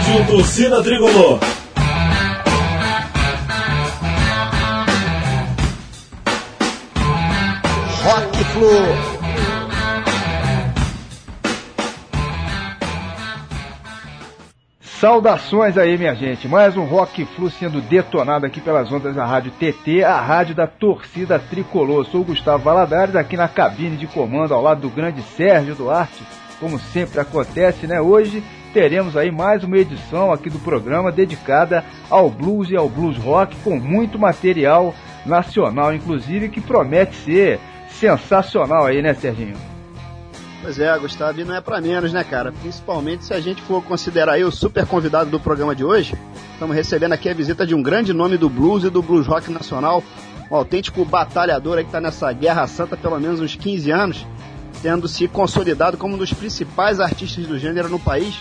Rádio Torcida Tricolor. Rock Flu. Saudações aí, minha gente. Mais um Rock Flu sendo detonado aqui pelas ondas da Rádio TT, a rádio da torcida tricolor. Sou o Gustavo Valadares, aqui na cabine de comando, ao lado do grande Sérgio Duarte, como sempre acontece, né? Hoje teremos aí mais uma edição aqui do programa dedicada ao blues e ao blues rock, com muito material nacional, inclusive, que promete ser sensacional aí, né, Serginho? Pois é, Gustavo, e não é para menos, né, cara? Principalmente se a gente for considerar aí o super convidado do programa de hoje. Estamos recebendo aqui a visita de um grande nome do blues e do blues rock nacional, um autêntico batalhador aí que tá nessa guerra santa há pelo menos uns 15 anos, tendo se consolidado como um dos principais artistas do gênero no país.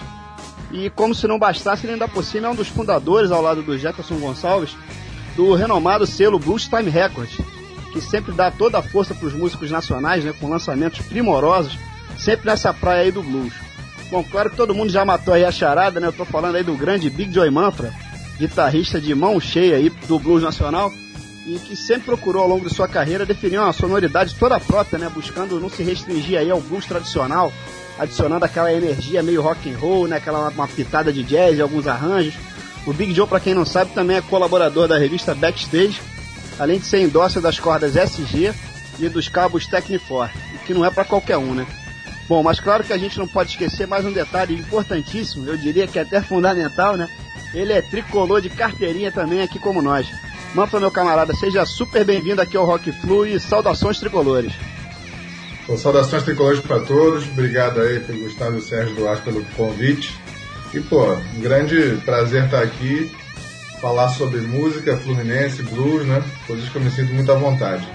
E como se não bastasse, ele ainda por cima é um dos fundadores, ao lado do Jefferson Gonçalves, do renomado selo Blues Time Records, que sempre dá toda a força para os músicos nacionais, né, com lançamentos primorosos, sempre nessa praia aí do blues. Bom, claro que todo mundo já matou aí a charada, né? Eu tô falando aí do grande Big Joy Manfra, guitarrista de mão cheia aí do blues nacional e que sempre procurou ao longo de sua carreira definir uma sonoridade toda própria, né? Buscando não se restringir aí ao blues tradicional, adicionando aquela energia meio rock and roll, né? Aquela uma pitada de jazz, alguns arranjos. O Big Joe, para quem não sabe, também é colaborador da revista Backstage, além de ser endócio das cordas SG e dos cabos Technifor, que não é para qualquer um, né? Bom, mas claro que a gente não pode esquecer mais um detalhe importantíssimo, eu diria que é até fundamental, né? Ele é tricolor de carteirinha também, aqui como nós. Manfra, meu camarada, seja super bem-vindo aqui ao Rock Flu e saudações tricolores. Bom, saudações tricolores para todos, obrigado aí pelo Gustavo e o Sérgio Duarte pelo convite. E, pô, um grande prazer estar aqui, falar sobre música, fluminense, blues, né? Coisas que eu me sinto muito à vontade.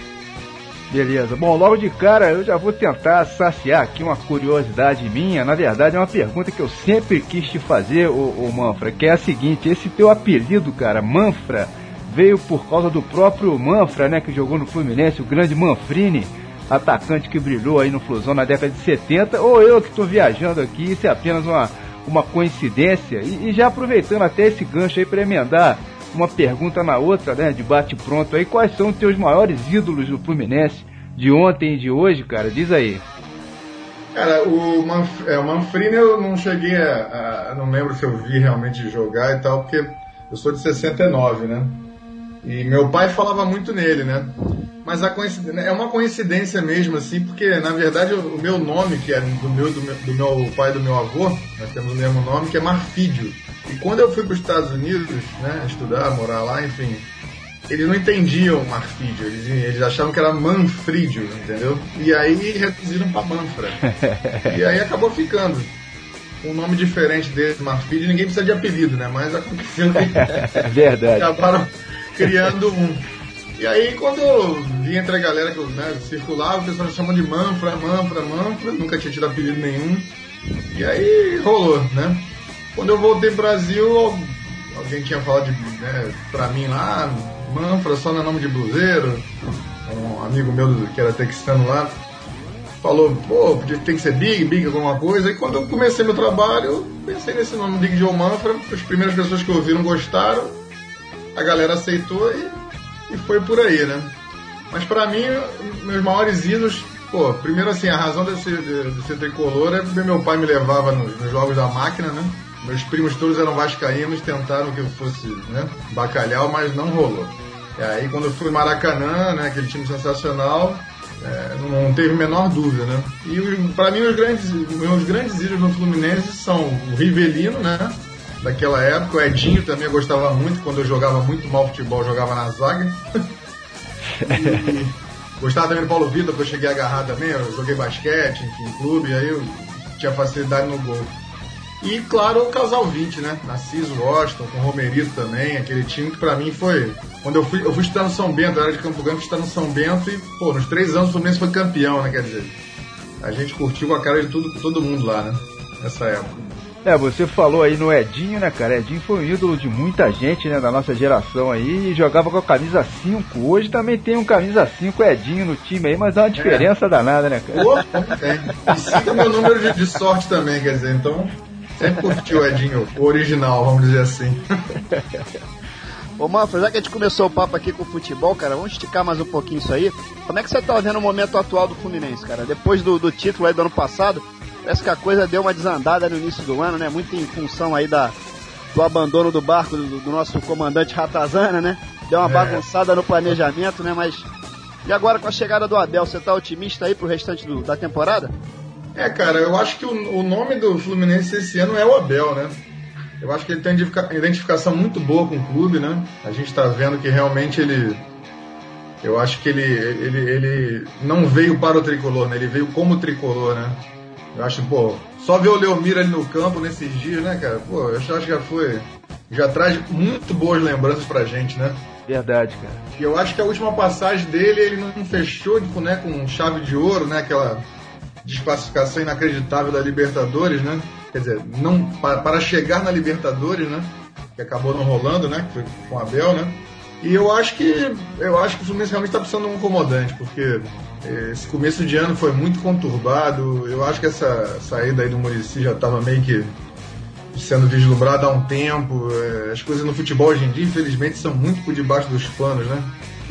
Beleza. Bom, logo de cara eu já vou tentar saciar aqui uma curiosidade minha. Na verdade, é uma pergunta que eu sempre quis te fazer, ô, ô Manfra, que é a seguinte: esse teu apelido, cara, Manfra, veio por causa do próprio Manfra, né, que jogou no Fluminense, o grande Manfrini, atacante que brilhou aí no Flusão na década de 70, ou eu que estou viajando aqui, isso é apenas uma, uma coincidência? E, e já aproveitando até esse gancho aí para emendar uma pergunta na outra, né? De bate pronto aí. Quais são os teus maiores ídolos do Fluminense de ontem e de hoje, cara? Diz aí. Cara, o, Manf é, o Manfrini eu não cheguei a, a, Não lembro se eu vi realmente jogar e tal, porque eu sou de 69, né? E meu pai falava muito nele, né? Mas a é uma coincidência mesmo, assim, porque na verdade o, meu nome, que é do meu, do meu, do meu pai e do meu avô, nós temos o mesmo nome, que é Marfídio. E quando eu fui para os Estados Unidos, né, estudar, morar lá, enfim, eles não entendiam Marfídio, eles, eles achavam que era Manfrídio, entendeu? E aí reduziram para Manfra. e aí acabou ficando. Um nome diferente desse, Marfídio, ninguém precisa de apelido, né? Mas aconteceu. É verdade. Acabaram criando um. E aí, quando eu vi entre a galera que né, circulava, o pessoal chamava de Manfra, Manfra, Manfra, nunca tinha tido apelido nenhum. E aí rolou, né? Quando eu voltei pro Brasil, alguém tinha falado de, né, pra mim lá, Manfra, só no nome de bluseiro. Um amigo meu que era texano lá falou, pô, tem que ser Big, Big alguma coisa. E quando eu comecei meu trabalho, eu pensei nesse nome Big Joe Manfra. As primeiras pessoas que ouviram gostaram, a galera aceitou e, e foi por aí, né? Mas para mim, meus maiores ídolos Pô, primeiro assim, a razão de ser, tricolor é porque meu pai me levava nos, nos jogos da máquina, né? Meus primos todos eram vascaínos, tentaram que eu fosse né, bacalhau, mas não rolou. E aí quando eu fui Maracanã, né, aquele time sensacional, é, não teve a menor dúvida, né? E para mim os grandes, meus grandes ídolos no Fluminense são o Rivelino, né? Daquela época, o Edinho também eu gostava muito, quando eu jogava muito mal futebol, jogava na zaga. e gostava também do Paulo Vitor, que eu cheguei a agarrar também, eu joguei basquete, enfim, clube, aí eu tinha facilidade no gol. E, claro, o casal 20, né? Narciso Washington, com o Romerito também, aquele time que pra mim foi. Quando eu fui, eu fui estudar no São Bento, era de Campo Grande, fui estudar no São Bento e, pô, nos três anos o Fluminense foi campeão, né? Quer dizer, a gente curtiu com a cara de tudo, todo mundo lá, né? Nessa época. É, você falou aí no Edinho, né, cara? Edinho foi um ídolo de muita gente, né, da nossa geração aí, e jogava com a camisa 5. Hoje também tem um camisa 5 Edinho no time aí, mas dá uma diferença é. danada, né, cara? Pô, tem. E 5 é meu número de, de sorte também, quer dizer, então Sempre curti o Edinho, o original, vamos dizer assim. Ô Manfred, já que a gente começou o papo aqui com o futebol, cara, vamos esticar mais um pouquinho isso aí. Como é que você tá vendo o momento atual do Fluminense, cara? Depois do, do título aí do ano passado, parece que a coisa deu uma desandada no início do ano, né? Muito em função aí da, do abandono do barco do, do nosso comandante Ratazana, né? Deu uma é. bagunçada no planejamento, né? Mas. E agora com a chegada do Abel, você tá otimista aí pro restante do, da temporada? É, cara, eu acho que o, o nome do Fluminense esse ano é o Abel, né? Eu acho que ele tem identificação muito boa com o clube, né? A gente está vendo que realmente ele. Eu acho que ele, ele, ele não veio para o tricolor, né? Ele veio como tricolor, né? Eu acho, pô, só ver o Leomir ali no campo nesses dias, né, cara? Pô, eu acho que já foi. Já traz muito boas lembranças pra gente, né? Verdade, cara. E eu acho que a última passagem dele, ele não fechou tipo, né, com chave de ouro, né? Aquela desclassificação inacreditável da Libertadores, né? Quer dizer, não, para, para chegar na Libertadores, né? Que acabou não rolando, né? Que foi com a Abel, né? E eu acho que eu acho que o Fluminense realmente está precisando de um comandante, porque eh, esse começo de ano foi muito conturbado. Eu acho que essa saída aí do Murici já estava meio que sendo vislumbrada há um tempo. Eh, as coisas no futebol hoje em dia, infelizmente, são muito por debaixo dos panos, né?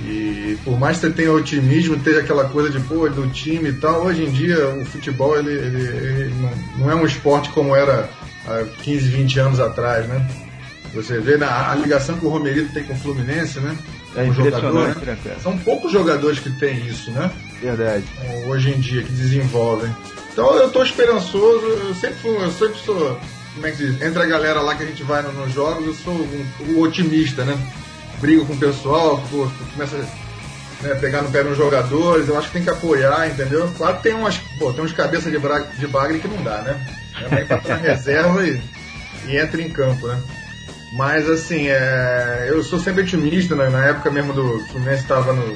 E por mais que você tenha otimismo, tenha aquela coisa de pô, do time e tal, hoje em dia o futebol ele, ele, ele não, não, é um esporte como era há 15, 20 anos atrás, né? Você vê na, a ligação que o Romerito tem com o Fluminense, né? É jogador, né? né São poucos jogadores que têm isso, né? Verdade. Hoje em dia, que desenvolvem. Então eu estou esperançoso, eu sempre, fui, eu sempre sou, como é que diz? Entre a galera lá que a gente vai nos jogos, eu sou um, um otimista, né? Briga com o pessoal, pô, começa a né, pegar no pé nos jogadores, eu acho que tem que apoiar, entendeu? Claro que tem umas, pô, tem uns cabeças de, bra de bagre que não dá, né? Também pra reserva e, e entra em campo, né? Mas assim, é, eu sou sempre otimista, né? na época mesmo do Fluminense estava no,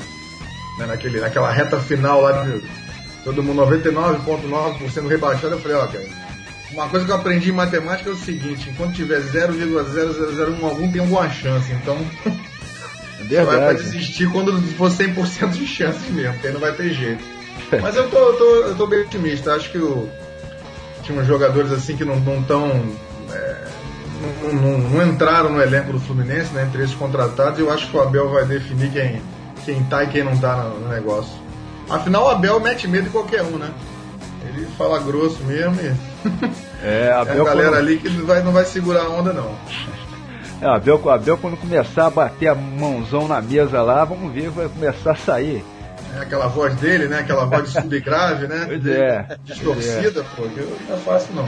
né, naquele, naquela reta final lá de todo mundo 99,9% rebaixado, eu falei, ó, cara, uma coisa que eu aprendi em matemática é o seguinte, enquanto tiver 0,0001 algum tem alguma chance, então Verdade. Vai desistir quando for 100% de chances mesmo, porque aí não vai ter jeito. Mas eu tô, eu tô, eu tô bem otimista. Acho que o, tinha uns jogadores assim que não estão. É, não, não, não, entraram no elenco do Fluminense, né, entre esses contratados, e eu acho que o Abel vai definir quem, quem tá e quem não tá no, no negócio. Afinal, o Abel mete medo em qualquer um, né? Ele fala grosso mesmo e. É, Abel é a galera ali que não vai, não vai segurar a onda, não. É, Abel, Abel, quando começar a bater a mãozão na mesa lá, vamos ver, vai começar a sair. É aquela voz dele, né? Aquela voz de subgrave, né? Pois é. Distorcida, é. pô, não é fácil não.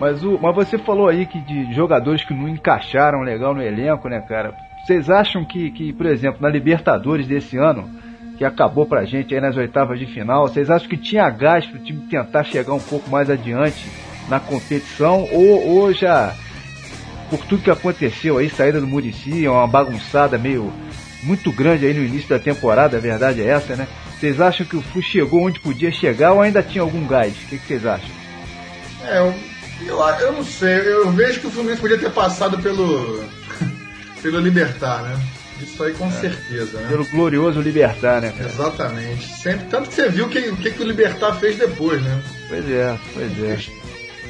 Mas, o, mas você falou aí que de jogadores que não encaixaram legal no elenco, né, cara? Vocês acham que, que, por exemplo, na Libertadores desse ano, que acabou pra gente aí nas oitavas de final, vocês acham que tinha gás pro time tentar chegar um pouco mais adiante na competição ou, ou já por tudo que aconteceu aí, saída do Murici, uma bagunçada meio muito grande aí no início da temporada, a verdade é essa, né? Vocês acham que o Flu chegou onde podia chegar ou ainda tinha algum gás? O que, vocês acham? É, eu, eu, eu, não sei, eu vejo que o Fluminense podia ter passado pelo, pelo Libertar, né? Isso aí com é. certeza, né? Pelo glorioso Libertar, né? Cara? Exatamente. Sempre, tanto que você viu o que, que, que o Libertar fez depois, né? Pois é, pois é.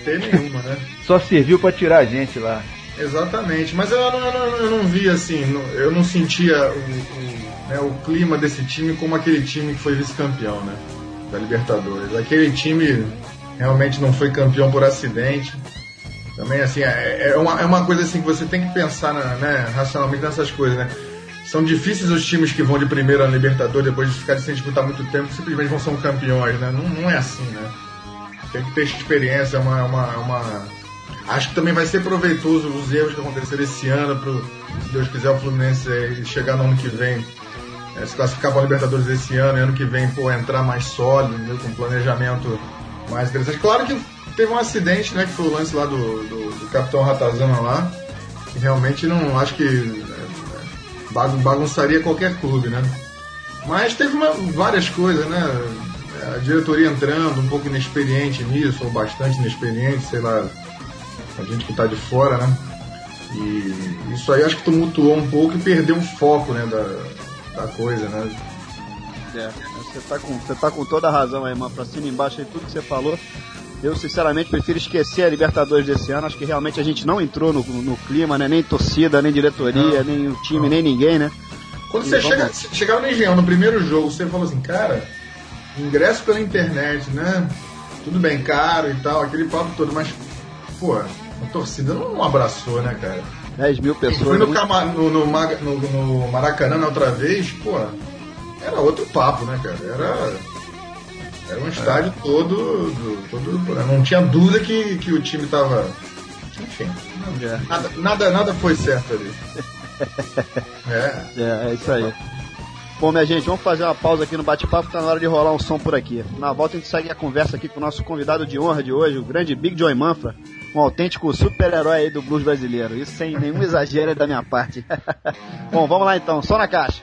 Tem nenhuma, né? Só serviu para tirar a gente lá. Exatamente, mas eu, eu, eu, eu não vi assim, eu não sentia o, o, né, o, clima desse time como aquele time que foi vice-campeão, né? Da Libertadores. Aquele time realmente não foi campeão por acidente. Também assim, é, é, uma, é uma coisa assim que você tem que pensar na, né, racionalmente nessas coisas, né? São difíceis os times que vão de primeira na Libertadores depois de ficarem sem disputar muito tempo, simplesmente vão ser campeões, né? Não, não é assim, né? Tem que ter experiência, uma, uma, uma Acho que também vai ser proveitoso os erros que aconteceram esse ano para, se Deus quiser, o Fluminense chegar no ano que vem, é, se classificar para a Libertadores esse ano, e ano que vem, pô, entrar mais sólido, né, com um planejamento mais interessante. Claro que teve um acidente, né, que foi o lance lá do, do, do Capitão Ratazana lá, que realmente não, acho que é, bagunçaria qualquer clube, né. Mas teve uma, várias coisas, né, a diretoria entrando um pouco inexperiente nisso, ou bastante inexperiente, sei lá, a gente que está de fora, né? E isso aí acho que tumultuou um pouco e perdeu o foco, né, da, da coisa, né? É, você tá, com, você tá com toda a razão aí, mano, pra cima e embaixo aí, tudo que você falou. Eu, sinceramente, prefiro esquecer a Libertadores desse ano. Acho que realmente a gente não entrou no, no clima, né? Nem torcida, nem diretoria, não. nem o time, não. nem ninguém, né? Quando e você chega, chegava no Engenhão, no primeiro jogo, você falou assim, cara, ingresso pela internet, né? Tudo bem, caro e tal, aquele papo todo, mas, pô, a torcida não abraçou, né, cara? 10 mil pessoas. Fui no, no, no, no, Maracanã na outra vez, pô, era outro papo, né, cara? Era era um estádio é. todo, todo. Não tinha dúvida que, que o time tava. Enfim. É. Nada, nada, nada foi certo ali. é. É, é isso aí. Bom, minha gente, vamos fazer uma pausa aqui no bate-papo, tá na hora de rolar um som por aqui. Na volta a gente segue a conversa aqui com o nosso convidado de honra de hoje, o grande Big Joy Manfra, um autêntico super-herói aí do blues brasileiro. Isso sem nenhum exagero da minha parte. Bom, vamos lá então, só na caixa.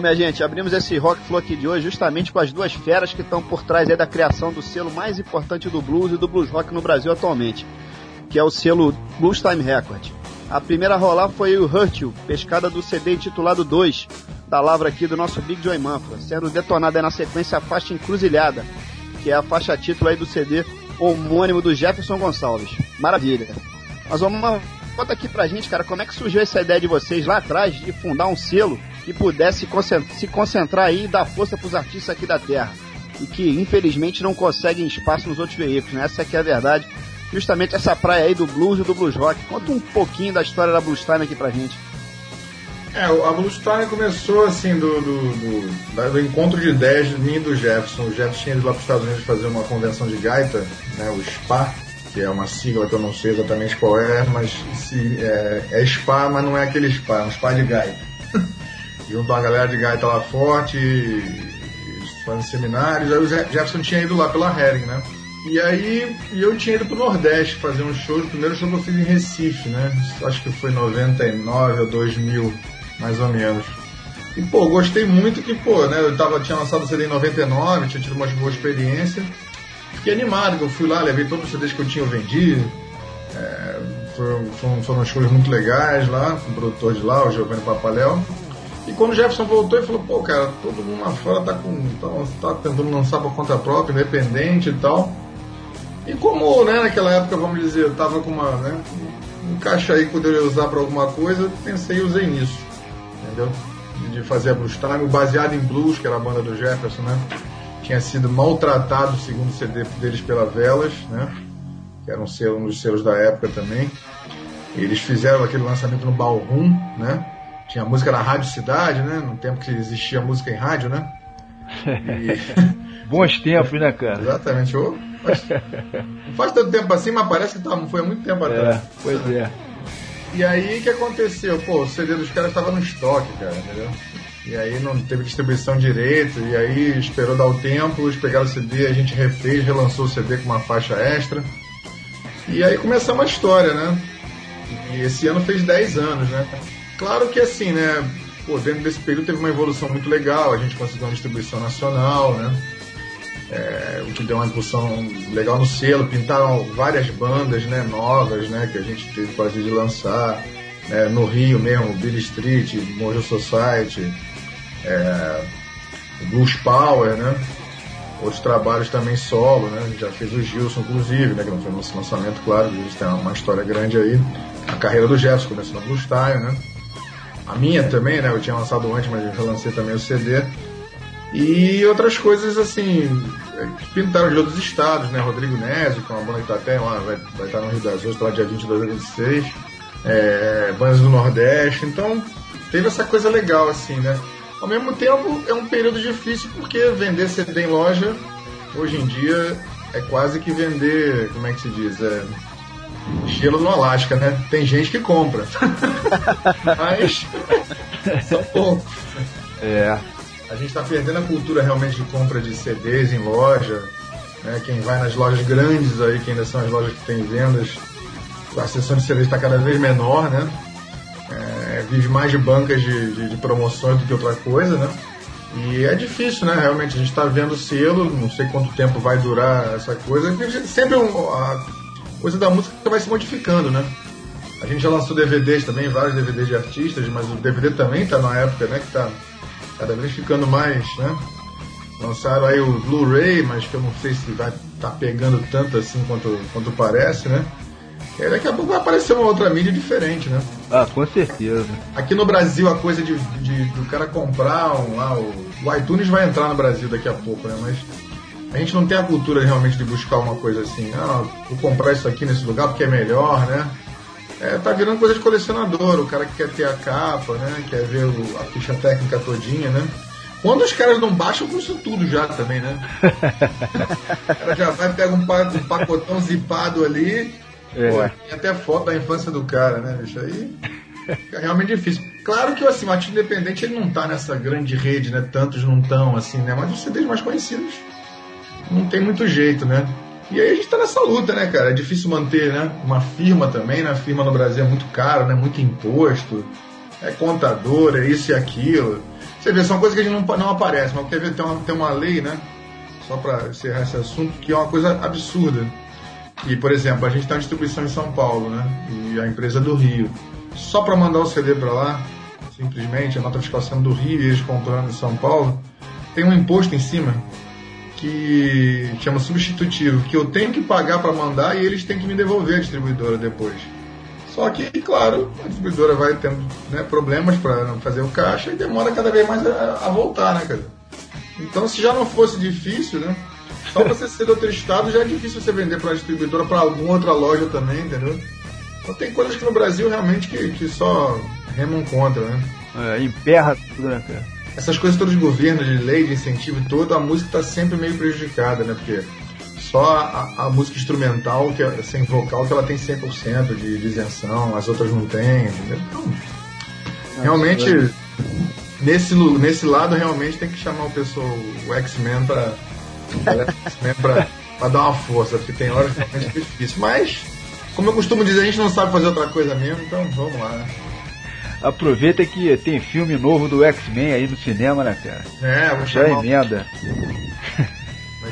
Bom, minha gente, abrimos esse Rock Flow aqui de hoje justamente com as duas feras que estão por trás da criação do selo mais importante do blues e do blues rock no Brasil atualmente, que é o selo Blues Time Record. A primeira a rolar foi o Hurt pescada do CD intitulado 2, da lavra aqui do nosso Big Joy Manfra, sendo detonada na sequência a faixa Encruzilhada, que é a faixa título aí do CD homônimo do Jefferson Gonçalves. Maravilha. Mas vamos conta aqui pra gente, cara, como é que surgiu essa ideia de vocês lá atrás de fundar um selo que pudesse se concentrar aí e dar força pros artistas aqui da Terra. E que infelizmente não conseguem espaço nos outros veículos, né? Essa aqui é a verdade. Justamente essa praia aí do blues e do blues rock. Conta um pouquinho da história da Blues Time aqui pra gente. É, a Blue Time começou assim do, do, do- do encontro de ideias de mim e do Jefferson. O Jefferson tinha ido lá para os Estados Unidos fazer uma convenção de gaita, né, o SPA, que é uma sigla que eu não sei exatamente qual é, mas se, é, é SPA, mas não é aquele SPA, é um SPA de gaita. Juntou uma galera de gaita lá forte, fazendo seminários. Aí o Je- Jefferson tinha ido lá pela Hering, né? E aí eu tinha ido pro Nordeste fazer um show. O primeiro show que eu fiz em Recife, né? Acho que foi 99 ou 2000, mais ou menos. E pô, gostei muito que, pô, né? Eu tava, tinha lançado o CD em 99, tinha tido uma boa experiência. Fiquei animado, que eu fui lá, levei todos os CDs que eu tinha vendido. É, foram, foram, foram shows muito legais lá, com o produtor de lá, o Giovanni Papaléu. E quando o Jefferson voltou, ele falou, pô, cara, todo mundo lá fora tá, com, tá, tá tentando lançar por conta própria, independente e tal. E como, né, naquela época, vamos dizer, eu tava com uma, né, um caixa aí que poderia usar para alguma coisa, pensei e usei nisso, entendeu? De fazer a Blues Time, baseado em blues, que era a banda do Jefferson, né? Tinha sido maltratado, segundo o CD deles, pela Velas, né? Que era um, selo, um dos selos da época também. Eles fizeram aquele lançamento no Ballroom, né? Tinha música na Rádio Cidade, né? No tempo que existia música em rádio, né? E... Bons tempos, né, cara? Exatamente. Mas não faz tanto tempo assim, mas parece que tá, foi há muito tempo atrás. É, pois é. E aí o que aconteceu? Pô, o CD dos caras estava no estoque, cara, entendeu? E aí não teve distribuição direito, e aí esperou dar o tempo, eles pegaram o CD, a gente refez, relançou o CD com uma faixa extra. E aí começamos a história, né? E esse ano fez 10 anos, né? Claro que assim, né? Pô, dentro desse período teve uma evolução muito legal, a gente conseguiu uma distribuição nacional, né? É, o que deu uma impulsão legal no selo, pintaram várias bandas né, novas né, que a gente teve prazer de lançar. Né, no Rio mesmo, Billy Street, Mojo Society, é, Blues Power, né? Outros trabalhos também solo, né? Já fez o Gilson, inclusive, né? Que não foi nosso lançamento, claro, o Gilson tem uma história grande aí. A carreira do Jefferson começou no Blue Style, né? A minha também, né? Eu tinha lançado antes, mas eu relancei também o CD. E outras coisas assim, que pintaram de outros estados, né? Rodrigo Nézio, que é uma banda que tá até lá, vai, vai estar no Rio das Ostras, lá dia 22 a 26. É, bandas do Nordeste. Então, teve essa coisa legal, assim, né? Ao mesmo tempo, é um período difícil porque vender CD em loja, hoje em dia, é quase que vender, como é que se diz? É, gelo no Alasca, né? Tem gente que compra. Mas são poucos. É. A gente está perdendo a cultura realmente de compra de CDs em loja. Né? Quem vai nas lojas grandes aí, que ainda são as lojas que têm vendas, a seção de CDs está cada vez menor, né? É, vive mais de bancas de, de, de, promoções do que outra coisa, né? E é difícil, né? Realmente, a gente está vendo selo, não sei quanto tempo vai durar essa coisa. Sempre um, a coisa da música vai se modificando, né? A gente já lançou DVDs também, vários DVDs de artistas, mas o DVD também está na época, né? Que está cada vez ficando mais, né? Lançaram aí o Blu-ray, mas que eu não sei se vai estar tá pegando tanto assim quanto, quanto parece, né? E daqui a pouco vai aparecer uma outra mídia diferente, né? Ah, com certeza. Aqui no Brasil, a coisa de, de do cara comprar um, ah, o, o iTunes vai entrar no Brasil daqui a pouco, né? Mas a gente não tem a cultura realmente de buscar uma coisa assim, ah, vou comprar isso aqui nesse lugar porque é melhor, né? É, tá virando coisa de colecionador, o cara que quer ter a capa, né? Quer ver o, a ficha técnica todinha, né? Quando os caras não baixam, custa tudo já também, né? o cara já vai, pega um, pacotão zipado ali, é. Pô, tem até foto da infância do cara, né, bicho? Aí é realmente difícil. Claro que assim, o artista independente ele não tá nessa grande rede, né? Tantos não estão, assim, né? Mas os CDs mais conhecidos não tem muito jeito, né? E aí a gente tá nessa luta, né, cara? É difícil manter, né? Uma firma também, né? A firma no Brasil é muito caro, né? Muito imposto, é contador, é isso e aquilo. Você vê, são coisas que a gente não, não aparece, mas teve, tem, uma, tem uma lei, né? Só para encerrar esse assunto, que é uma coisa absurda e, por exemplo, a gente tem uma distribuição em São Paulo, né? E a empresa do Rio. Só para mandar o CD para lá, simplesmente, a nota fiscal sendo do Rio e eles comprando em São Paulo, tem um imposto em cima que chama substitutivo, que eu tenho que pagar para mandar e eles têm que me devolver a distribuidora depois. Só que, claro, a distribuidora vai tendo né, problemas para fazer o caixa e demora cada vez mais a, a voltar, né, cara? Então, se já não fosse difícil, né? Só você ser do outro estado já é difícil você vender para uma distribuidora, para alguma outra loja também, entendeu? Então tem coisas que no Brasil realmente que, que só remam contra, né? É, emperra tudo, né, cara? Essas coisas todas de governo, de lei, de incentivo e todo, a música está sempre meio prejudicada, né? Porque só a, a, música instrumental, que é, sem vocal, que ela tem 100% de, de isenção, as outras não têm, entendeu? Então, realmente, nesse, nesse lado, realmente tem que chamar o pessoal, o X-Men, para pra dar uma força, porque tem horas que é difícil. Mas, como eu costumo dizer, a gente não sabe fazer outra coisa mesmo, então vamos lá, né? Aproveita que tem filme novo do X-Men aí no cinema, né, cara? É, vou Já emenda.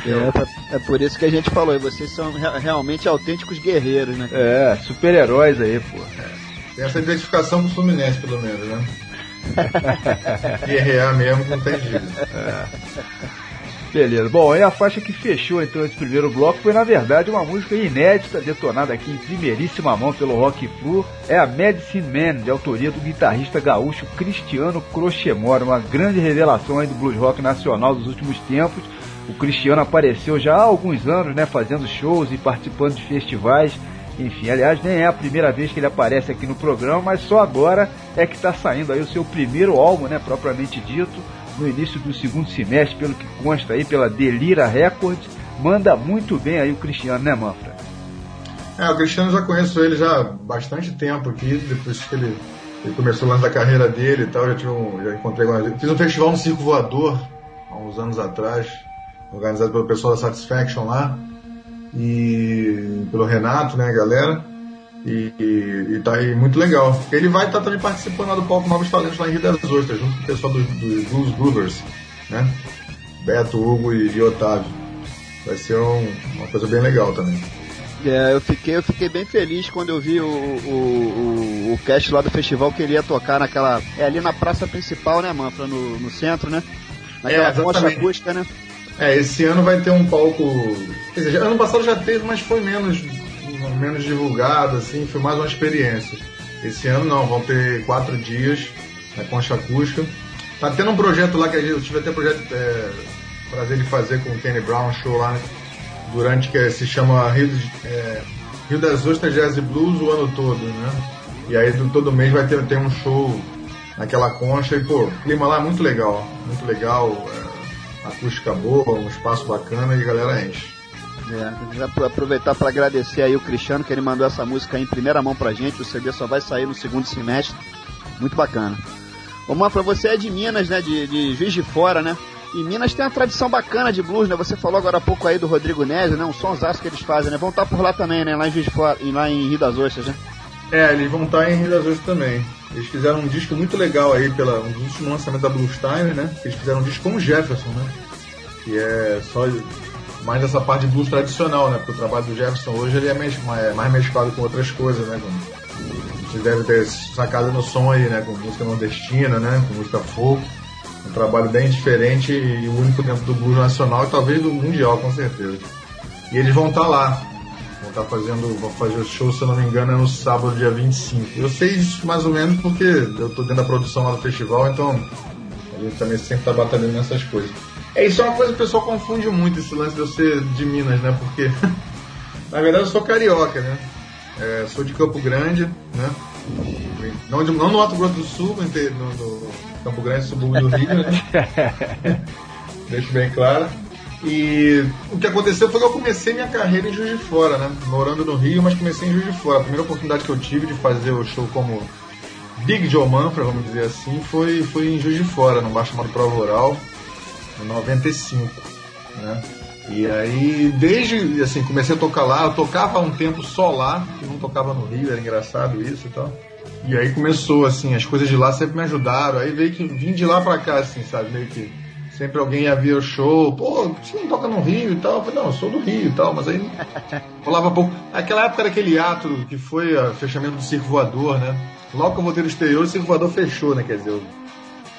É, é, por isso que a gente falou, e vocês são realmente autênticos guerreiros, né? É, super-heróis aí, pô. É. Tem essa identificação com o Fluminense, pelo menos, né? Guerrear mesmo não tem jeito. É. Beleza. Bom, aí a faixa que fechou então esse primeiro bloco foi na verdade uma música inédita, detonada aqui em primeiríssima mão pelo Rock Flu. É a Medicine Man, de autoria do guitarrista gaúcho Cristiano Crochemore, uma grande revelação aí do blues rock nacional dos últimos tempos. O Cristiano apareceu já há alguns anos, né, fazendo shows e participando de festivais. Enfim, aliás, nem é a primeira vez que ele aparece aqui no programa, mas só agora é que está saindo aí o seu primeiro álbum, né, propriamente dito no início do segundo semestre, pelo que consta aí pela Delira Records. Manda muito bem aí o Cristiano, né, Manfra? É, o Cristiano já conheço ele já há bastante tempo aqui, depois que ele Ele começou lá da carreira dele e tal, já, tive um, já encontrei com Fiz um festival no Circo Voador, há uns anos atrás, organizado pelo pessoal da Satisfaction lá, e pelo Renato, né, galera. E, e, tá aí muito legal. Ele vai estar tá também participando lá do palco Novos Talentos lá em Rio das Ostras, junto com o pessoal dos do Blues Groovers, né? Beto, Hugo e, e Otávio. Vai ser um, uma coisa bem legal também. É, eu fiquei, eu fiquei bem feliz quando eu vi o, o, o, o cast lá do festival que ele ia tocar naquela. É ali na praça principal, né, Manfra? No, no centro, né? Naquela é, concha acústica, né? É, esse ano vai ter um palco. Quer dizer, ano passado já teve, mas foi menos, menos divulgado, assim, foi mais uma experiência. Esse ano não, vão ter quatro dias na concha acústica. Tá tendo um projeto lá que eu tive até projeto é, prazer de fazer com o Kenny Brown, show lá né? durante que se chama Rio, é, Rio das Ostras Jazz e Blues o ano todo, né? E aí todo mês vai ter, ter um show naquela concha e pô, o clima lá é muito legal, muito legal, é, acústica boa, um espaço bacana e a galera enche. É, aproveitar para agradecer aí o Cristiano que ele mandou essa música em primeira mão pra gente. O CD só vai sair no segundo semestre. Muito bacana. Ô Manfra, você é de Minas, né? De, de Juiz de Fora, né? E Minas tem uma tradição bacana de blues, né? Você falou agora há pouco aí do Rodrigo Nézio, né? Um sonsaço que eles fazem, né? Vão estar por lá também, né? Lá em, Juiz de Fora, lá em Rio das Ostras, né? É, eles vão estar em Rio das Ostras também. Eles fizeram um disco muito legal aí, pela, um dos últimos lançamentos da Blues Time, né? Eles fizeram um disco com o Jefferson, né? Que é só mais essa parte de blues tradicional, né? Porque o trabalho do Jefferson hoje ele é mais, mais mesclado com outras coisas, né? Com, você deve ter sacado no som aí, né? Com música nordestina, né? Com música folk um trabalho bem diferente e único dentro do blues nacional e talvez do mundial, com certeza. E eles vão estar tá lá. Vão estar tá fazendo, vão fazer o show, se eu não me engano, é no sábado, dia 25. Eu sei isso mais ou menos porque eu estou dentro da produção lá do festival, então a gente também sempre está batalhando nessas coisas. É, isso é uma coisa que o pessoal confunde muito, esse lance de eu ser de Minas, né? Porque, na verdade, eu sou carioca, né? É, sou de Campo Grande, né? Não, de, não no Mato Grosso do Sul, no, no, Campo Grande, subúrbio do Rio, né? Deixo bem claro. E o que aconteceu foi que eu comecei minha carreira em Juiz de Fora, né? Morando no Rio, mas comecei em Juiz de Fora. A primeira oportunidade que eu tive de fazer o show como Big Joe Manfra, vamos dizer assim, foi, foi em Juiz de Fora, num bar chamado Prova Oral, 95, né? E aí, desde, assim, comecei a tocar lá, eu tocava há um tempo só lá, que não tocava no Rio, era engraçado isso e tal. E aí começou, assim, as coisas de lá sempre me ajudaram. Aí veio que vim de lá pra cá, assim, sabe? Meio que sempre alguém ia ver o show, pô, você não toca no Rio e tal? Eu falei, não, eu sou do Rio e tal, mas aí rolava pouco. Aquela época era aquele ato que foi o fechamento do Circo Voador, né? Logo que eu voltei no exterior, o Circo Voador fechou, né? Quer dizer,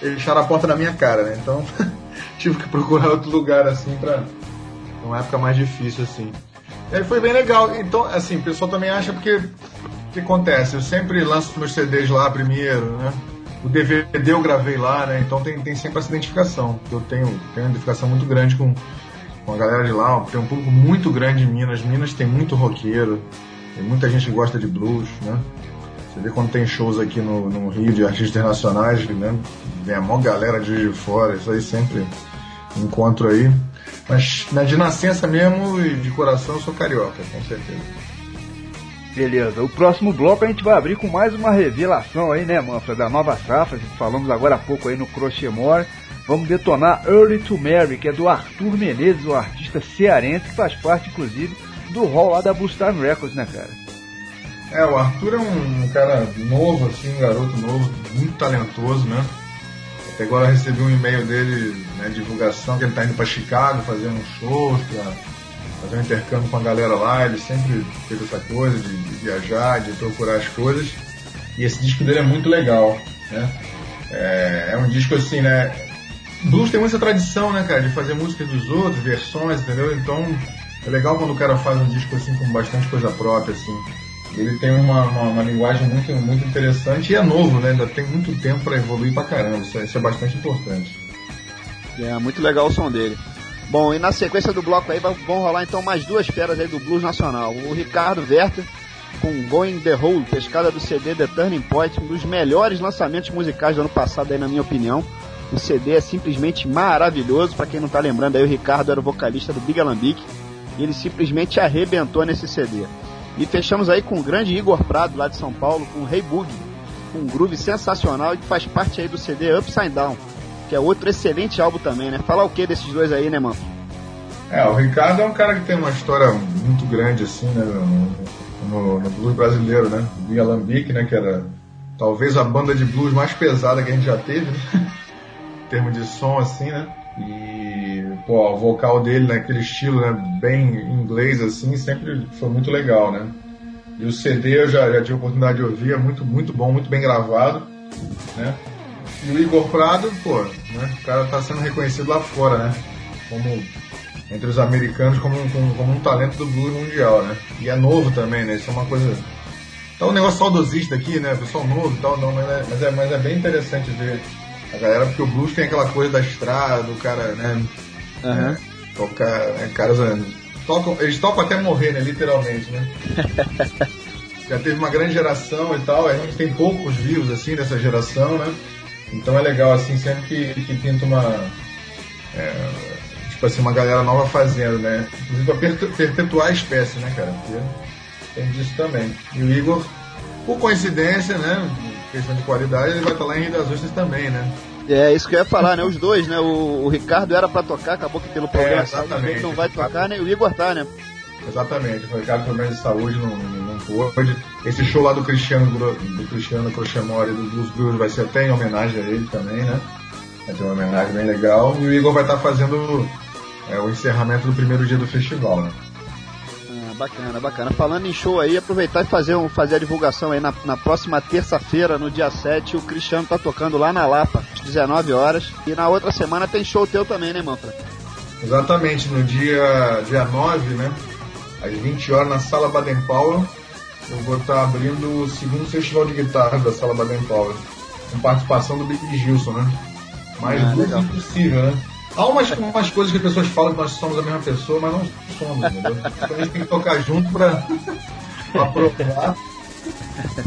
eles fecharam a porta na minha cara, né? Então tive que procurar outro lugar, assim, pra uma época mais difícil, assim. E aí foi bem legal. Então, assim, o pessoal também acha porque o que acontece? Eu sempre lanço meus CDs lá primeiro, né? O DVD eu gravei lá, né? Então tem, tem sempre essa identificação. Eu tenho, tenho uma identificação muito grande com, com a galera de lá. Tem um público muito grande em Minas. Minas tem muito roqueiro. Tem muita gente que gosta de blues, né? Você vê quando tem shows aqui no, no Rio de artistas internacionais, né? Vem a maior galera de Fora. Isso aí sempre encontro aí. Mas né, de nascença mesmo e de coração eu sou carioca, com certeza. Beleza, o próximo bloco a gente vai abrir com mais uma revelação aí, né, Manfra, da nova safra, falamos agora há pouco aí no Crochemore. Vamos detonar Early to Mary, que é do Arthur Menezes, o artista cearense, que faz parte, inclusive, do hall lá da Time Records, né, cara? É, o Arthur é um cara novo, assim, um garoto novo, muito talentoso, né? Até agora recebi um e-mail dele, né, divulgação, que ele tá indo para Chicago fazer um show pra fazer um intercâmbio com a galera lá, ele sempre fez essa coisa de, de, viajar, de procurar as coisas. E esse disco dele é muito legal, né? É, é um disco assim, né? Blues tem muita tradição, né, cara, de fazer músicas dos outros, versões, entendeu? Então é legal quando o cara faz um disco assim com bastante coisa própria, assim. Ele tem uma, uma, uma linguagem muito, muito interessante e é novo, né? Ainda tem muito tempo para evoluir pra caramba. Isso é, isso é bastante importante. É, muito legal o som dele. Bom, e na sequência do bloco aí vão rolar então mais duas feras aí do blues nacional. O Ricardo Werther com Going the Hole, pescada do CD The Turning Point, um dos melhores lançamentos musicais do ano passado aí na minha opinião. O CD é simplesmente maravilhoso, para quem não tá lembrando aí o Ricardo era o vocalista do Big Alambique, e ele simplesmente arrebentou nesse CD. E fechamos aí com o grande Igor Prado lá de São Paulo com Rei hey Boogie, um groove sensacional e que faz parte aí do CD Upside Down, que é outro excelente álbum também, né? Falar o que desses dois aí, né, mano? É, o Ricardo é um cara que tem uma história muito grande, assim, né, no, no blues brasileiro, né? O Alambique, né, que era talvez a banda de blues mais pesada que a gente já teve, né? em termos de som, assim, né? E, pô, o vocal dele naquele estilo, né, bem inglês, assim, sempre foi muito legal, né? E o CD eu já, já tive a oportunidade de ouvir, é muito, muito bom, muito bem gravado, né? E o Igor Prado, pô, né? O cara tá sendo reconhecido lá fora, né? Como entre os americanos como, como, como um talento do blues mundial, né? E é novo também, né? Isso é uma coisa. Tá um negócio saudosista aqui, né? Pessoal novo e tal, não, mas é, mas, é, mas é bem interessante ver a galera, porque o blues tem aquela coisa da estrada, do cara, né? Uhum. Tocar, né? caras tocam, eles tocam até morrer, né? Literalmente, né? Já teve uma grande geração e tal, a gente tem poucos vivos assim dessa geração, né? Então é legal assim sempre que, que pinta uma é, tipo assim uma galera nova fazendo, né? Inclusive pra perpetuar a espécie, né, cara? Porque tem disso também. E o Igor, por coincidência, né? Questão de qualidade, ele vai estar lá em Rio das Ostras também, né? É isso que eu ia falar, né? Os dois, né? O, o Ricardo era pra tocar, acabou que pelo problema É, exatamente. não vai tocar, né? E o Igor tá, né? Exatamente, o Ricardo problemas de saúde não, não, não pôde. Esse show lá do Cristiano, do Cristiano Crochamore do Blues Blues vai ser até em homenagem a ele também, né? Vai ter uma homenagem bem legal. E o Igor vai estar fazendo é, o encerramento do primeiro dia do festival, né? Bacana, bacana. Falando em show aí, aproveitar e fazer, um, fazer a divulgação aí na, na próxima terça-feira, no dia 7, o Cristiano tá tocando lá na Lapa, às 19 horas. E na outra semana tem show teu também, né, Manfra? Exatamente, no dia, dia 9, né? Às 20 horas na Sala Baden Powell, eu vou estar abrindo o segundo festival de guitarra da Sala Baden Powell, com participação do Big Gilson, né? Mais Ah, impossível, né? Há umas, umas coisas que as pessoas falam que nós somos a mesma pessoa, mas não somos, entendeu? Então a gente tem que tocar junto pra, pra provar.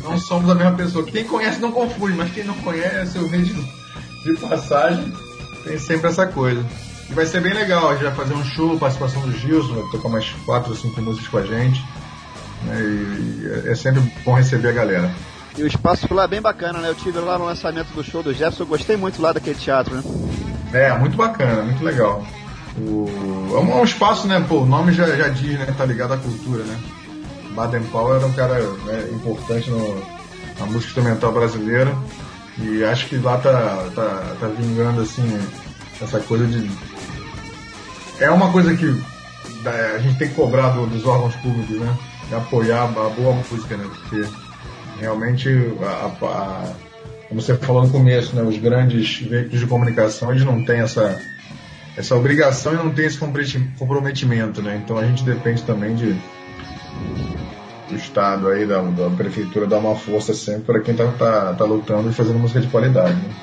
Não somos a mesma pessoa. Quem conhece não confunde, mas quem não conhece, eu vejo de, de passagem, tem sempre essa coisa. E vai ser bem legal, a gente vai fazer um show, participação do Gilson, vai tocar umas 4 ou 5 músicas com a gente. né? E é sempre bom receber a galera. E o espaço lá é bem bacana, né? Eu tive lá no lançamento do show do Jefferson, eu gostei muito lá daquele teatro, né? É, muito bacana, muito legal. O, é um, é um espaço, né? Pô, o nome já, já diz, né? Tá ligado à cultura, né? Baden Powell era um cara né, importante no, na música instrumental brasileira. E acho que lá tá, tá, tá vingando, assim, essa coisa de. É uma coisa que a gente tem que cobrar do- dos órgãos públicos, né? De apoiar a boa música, né? Porque realmente, a- a- como você falou no começo, né? Os grandes veículos de comunicação, eles não têm essa, essa obrigação e não têm esse comprometi- comprometimento, né? Então a gente depende também de do Estado aí, da, da prefeitura dar uma força sempre para quem tá, tá, tá lutando e fazendo música de qualidade. Né?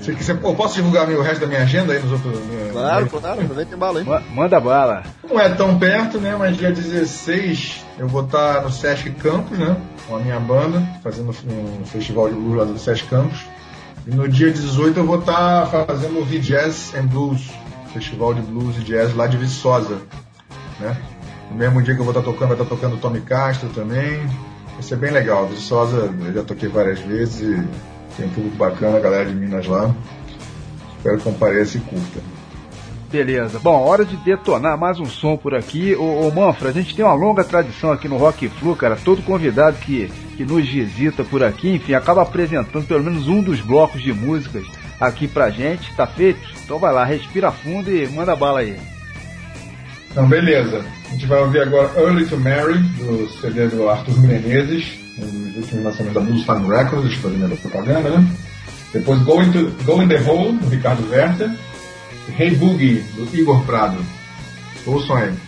Se quiser, pô, posso divulgar meu- o resto da minha agenda aí nos outros. né? Claro, claro, aproveita e bala aí. Ma- Manda bala. Não é tão perto, né? Mas dia 16 eu vou estar no Sesc Campos, né? Com a minha banda, fazendo um festival de blues lá do Sesc Campos. E no dia 18 eu vou estar fazendo o V-Jazz and Blues, festival de blues e jazz lá de Viçosa, né? No mesmo dia que eu vou estar tocando, vai estar tocando o Tommy Castro também. Vai ser bem legal. Viçosa eu já toquei várias vezes e tem um público bacana, a galera de Minas lá. Espero que compareça e curta. Beleza. Bom, hora de detonar mais um som por aqui. Ô, ô Manfra, a gente tem uma longa tradição aqui no Rock Flu, cara. Todo convidado que, que nos visita por aqui, enfim, acaba apresentando pelo menos um dos blocos de músicas aqui pra gente. Tá feito? Então vai lá, respira fundo e manda bala aí. Então, beleza. A gente vai ouvir agora Early to Marry, do CD do Arthur Menezes, dos últimos da Blues Fan Records, minha propaganda, né? Depois Go, Into, Go in the Hole, do Ricardo Werther. Hey Boogie, do Igor Prado. Ouçam aí.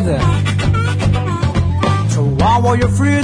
together. So why were you free?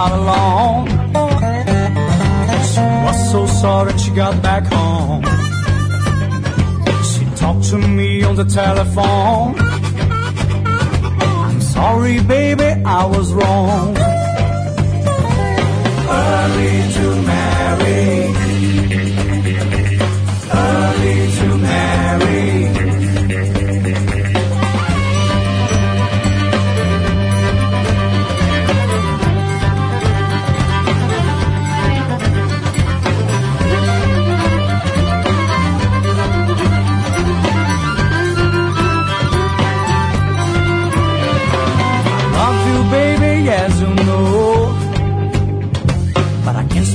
not alone. She was so sorry she got back home. She talked to me on the telephone. I'm sorry, baby, I was wrong. Early to marry. Early to marry.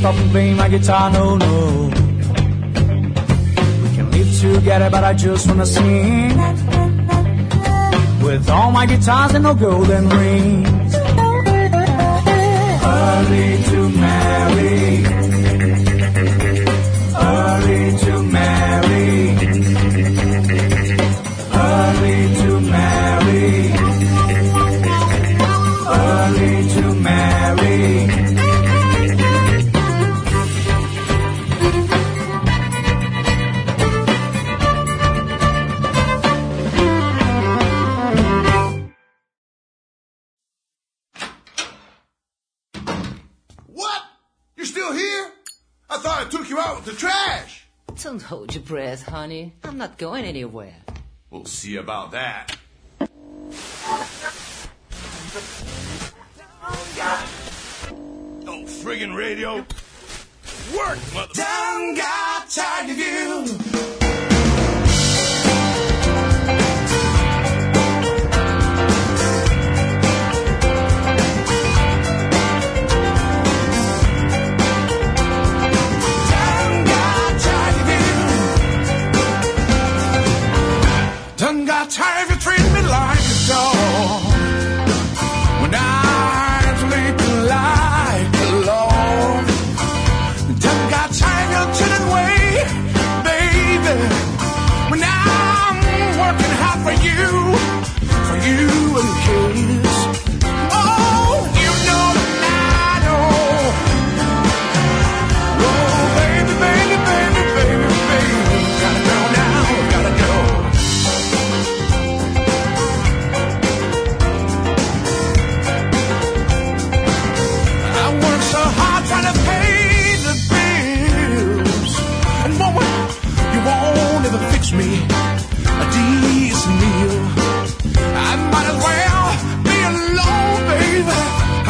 stop and play my guitar, no, no. We can live together, but I just wanna sing. With all my guitars and no golden rings. Early to marry. honey. I'm not going anywhere. We'll see about that. Oh, friggin' radio. Work, mother. Done got tired of you.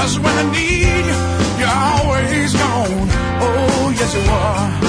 just when I need you, you're always gone. Oh, yes, you are.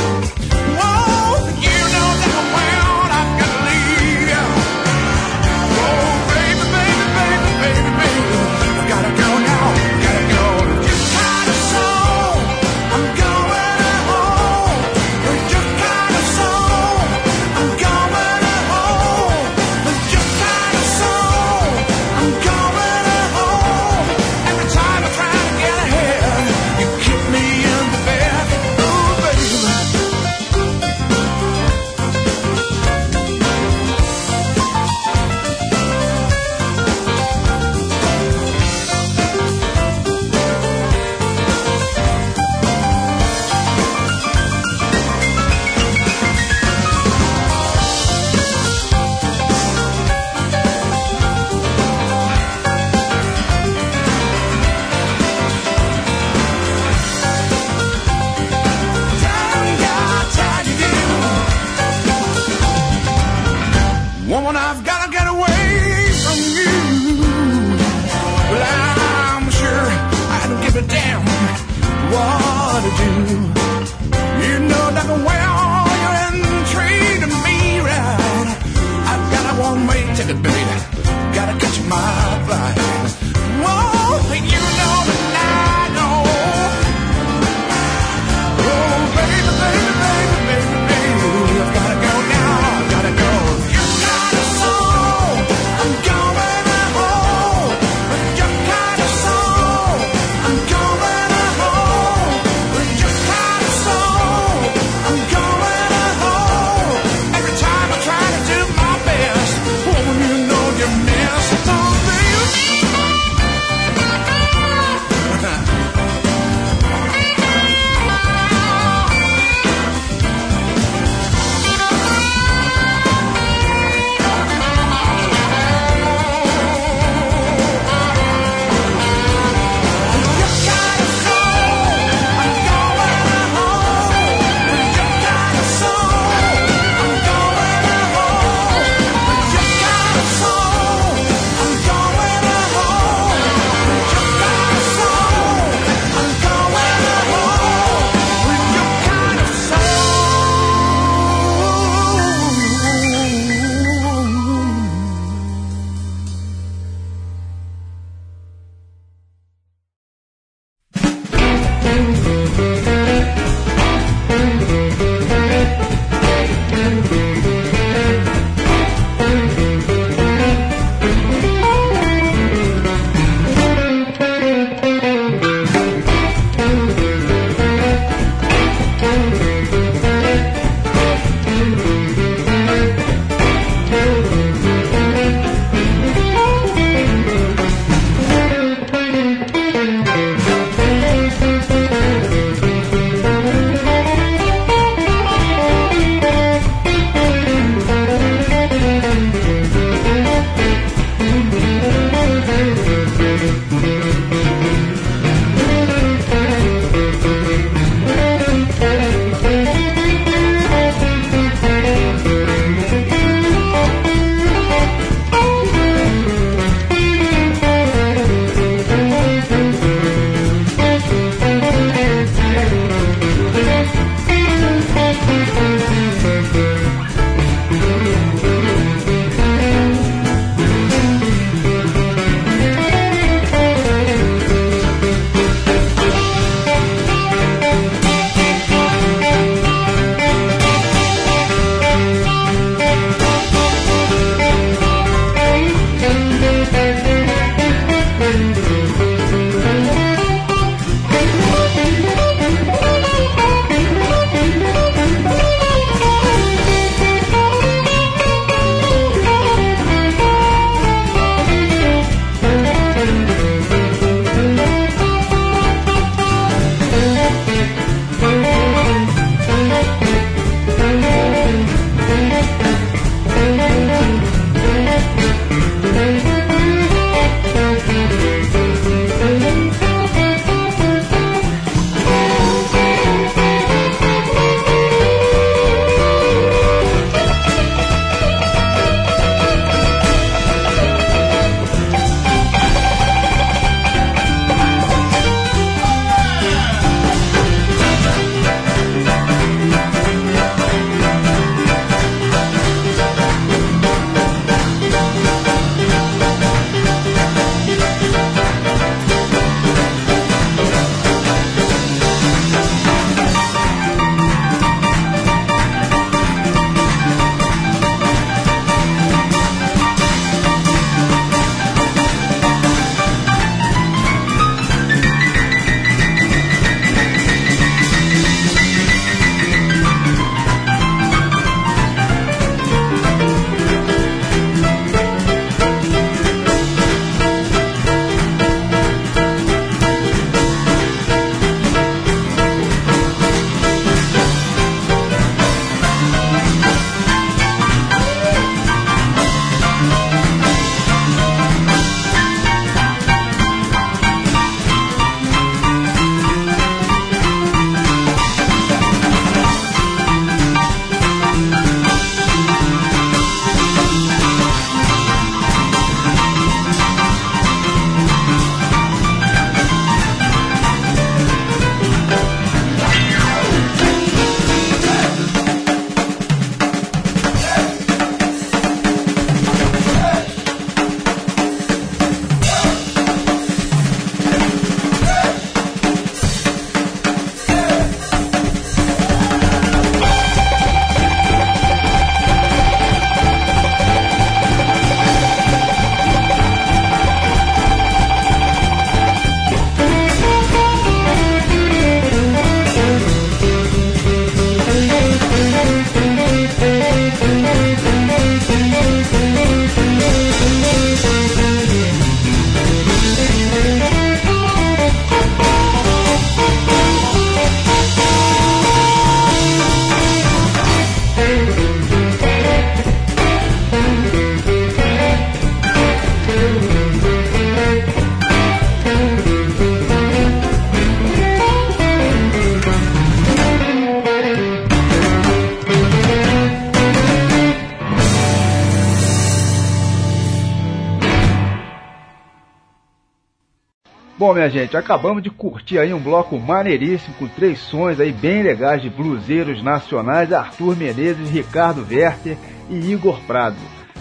Bom, minha gente, acabamos de curtir aí um bloco maneiríssimo com três sons aí bem legais de bluseiros nacionais, Arthur Menezes, Ricardo Werther e Igor Prado.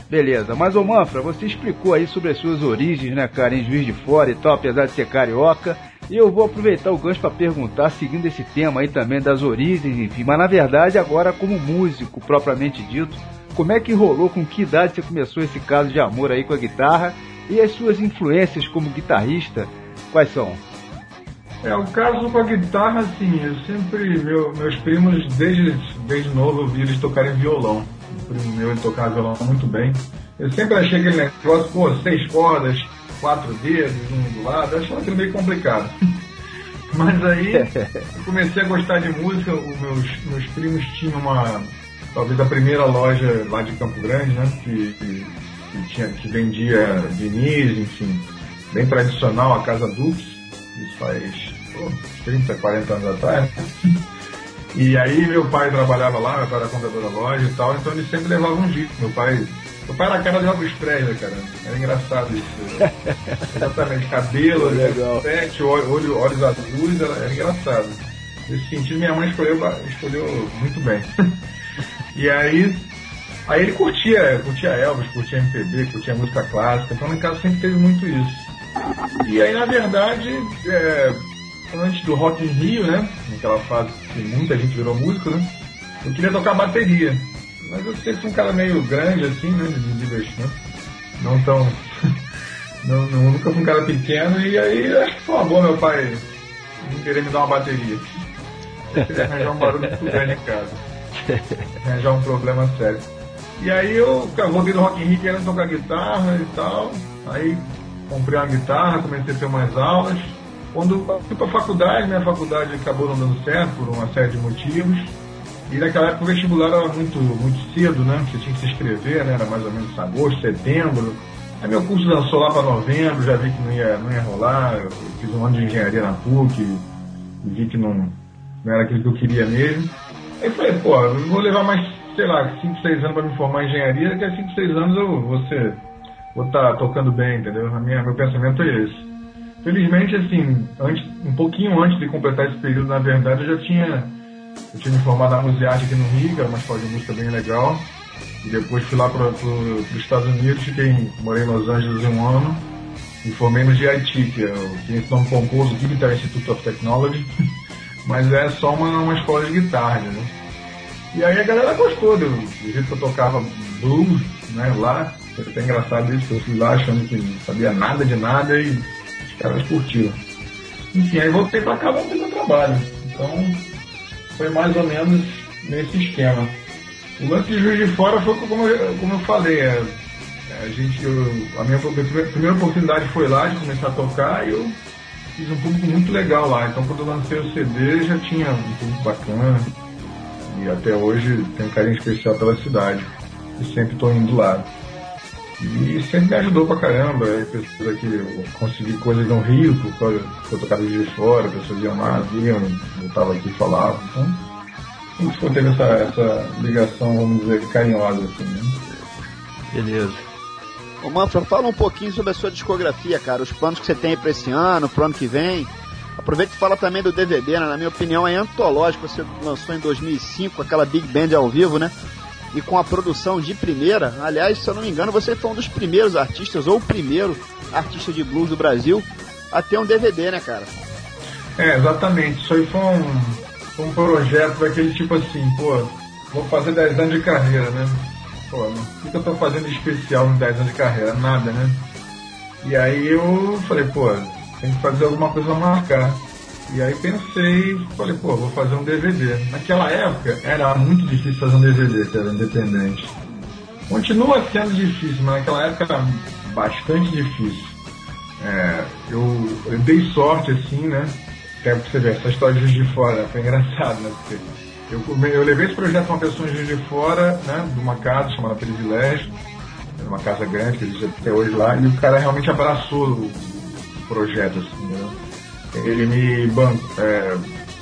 Beleza, mas ô Manfra, você explicou aí sobre as suas origens, né, cara, em Juiz de Fora e tal, apesar de ser carioca. E eu vou aproveitar o gancho para perguntar, seguindo esse tema aí também das origens, enfim, mas na verdade agora como músico propriamente dito, como é que rolou, com que idade você começou esse caso de amor aí com a guitarra e as suas influências como guitarrista, quais são? É, o caso com a guitarra, assim, eu sempre, meu, meus primos, desde, desde novo, eu vi eles tocarem violão. O primo meu, tocava violão muito bem. Eu sempre achei aquele negócio, pô, seis cordas, quatro dedos, um do lado, eu achava aquilo meio complicado. Mas aí, eu comecei a gostar de música, os meus, meus primos tinham uma, talvez a primeira loja lá de Campo Grande, né, que, que, que tinha, que vendia vinis, enfim, bem tradicional, a Casa Dux, isso faz pô, 30, 40 anos atrás. E aí meu pai trabalhava lá, meu pai era contador da loja e tal, então ele sempre levava um jeito. Meu pai. Meu pai era a cara de Elvis Presley, cara. Era engraçado isso. Exatamente, cabelo, Legal. pet, olho, olho- olhos azuis, era, era engraçado. Nesse sentido, minha mãe escolheu, escolheu muito bem. e aí, aí ele curtia, curtia Elvis, curtia MPB, curtia música clássica, então em casa sempre teve muito isso. E aí, na verdade, é, antes do Rock in Rio, né? Naquela fase que muita gente virou músico, né? Eu queria tocar bateria. Mas eu sempre fui um cara meio grande, assim, né? De né? Não tão. não, não- nunca fui um cara pequeno, e aí acho que foi uma boa meu pai não querer me dar uma bateria. Eu queria arranjar um barulho muito grande em casa. Arranjar um problema sério. E aí eu voltei do Rock in Rio querendo tocar guitarra e tal. Aí comprei uma guitarra, comecei a ter umas aulas. Quando fui pra faculdade, minha faculdade acabou não dando certo por uma série de motivos. E naquela época o vestibular era muito, muito cedo, né? Você tinha que se inscrever, né? Era mais ou menos agosto, setembro. Aí meu curso lançou lá para novembro, já vi que não ia, não ia rolar. Eu fiz um ano de engenharia na PUC vi que não, não era aquilo que eu queria mesmo. Aí falei, pô, eu vou levar mais, sei lá, 5, 6 anos para me formar em engenharia, daqui a 5, 6 anos eu vou ser, vou estar tocando bem, entendeu? A minha, meu pensamento é esse. Felizmente, assim, antes, um pouquinho antes de completar esse período, na verdade, eu já tinha, eu tinha me formado na Musearte aqui no Rio, que era uma escola de música bem legal. E depois fui lá para os Estados Unidos, fiquei, morei em Los Angeles um ano, e formei no GIT, que é o que esse nome composto, Guitar Institute of Technology, mas é só uma, uma escola de guitarra, né? E aí a galera gostou do, do jeito que eu tocava blues, né, lá. Foi até engraçado isso, eu fui lá achando que não sabia nada de nada e os caras curtiram. Enfim, aí voltei pra cá, voltei pro trabalho. Então, foi mais ou menos nesse esquema. O lance de Juiz de Fora foi como eu, como eu falei, é, a gente, eu- a minha, primeira oportunidade foi lá de começar a tocar e eu fiz um público muito legal lá. Então quando eu lancei o CD já tinha um público bacana e até hoje tenho um carinho especial pela cidade. E sempre estou indo lá. E sempre me ajudou pra caramba. Aí pessoas aqui, eu consegui coisas no Rio, por causa que eu tocava de fora, pessoas iam lá, viam, eu tava aqui e falavam. Então, sempre foi teve essa, essa ligação, vamos dizer, carinhosa, assim, né? Beleza. Ô Manfra, fala um pouquinho sobre a sua discografia, cara. Os planos que você tem aí pra esse ano, pro ano que vem. Aproveita e fala também do DVD, né? Na minha opinião é antológico. Você lançou em 2005 aquela Big Band ao vivo, né? E com a produção de primeira. Aliás, se eu não me engano, você foi um dos primeiros artistas, ou o primeiro artista de blues do Brasil, a ter um DVD, né, cara? É, exatamente. Isso aí foi um, foi um projeto daquele tipo assim, pô, vou fazer 10 anos de carreira, né? Pô, o que, eu tô fazendo de especial nos 10 anos de carreira? Nada, né? E aí eu falei, pô, tem que fazer alguma coisa pra marcar. E aí pensei, falei, pô, vou fazer um DVD. Naquela época era muito difícil fazer um DVD, que era independente. Continua sendo difícil, mas naquela época era bastante difícil. É, eu, eu dei sorte assim, né? Até pra você ver, essa história de Juiz de Fora foi engraçado, né? Porque eu, eu levei esse projeto pra uma pessoa em Juiz de Fora, né? De uma casa chamada Privilégio, uma casa grande que existe até hoje lá, e o cara realmente abraçou o projeto, assim, né? Ele me, é,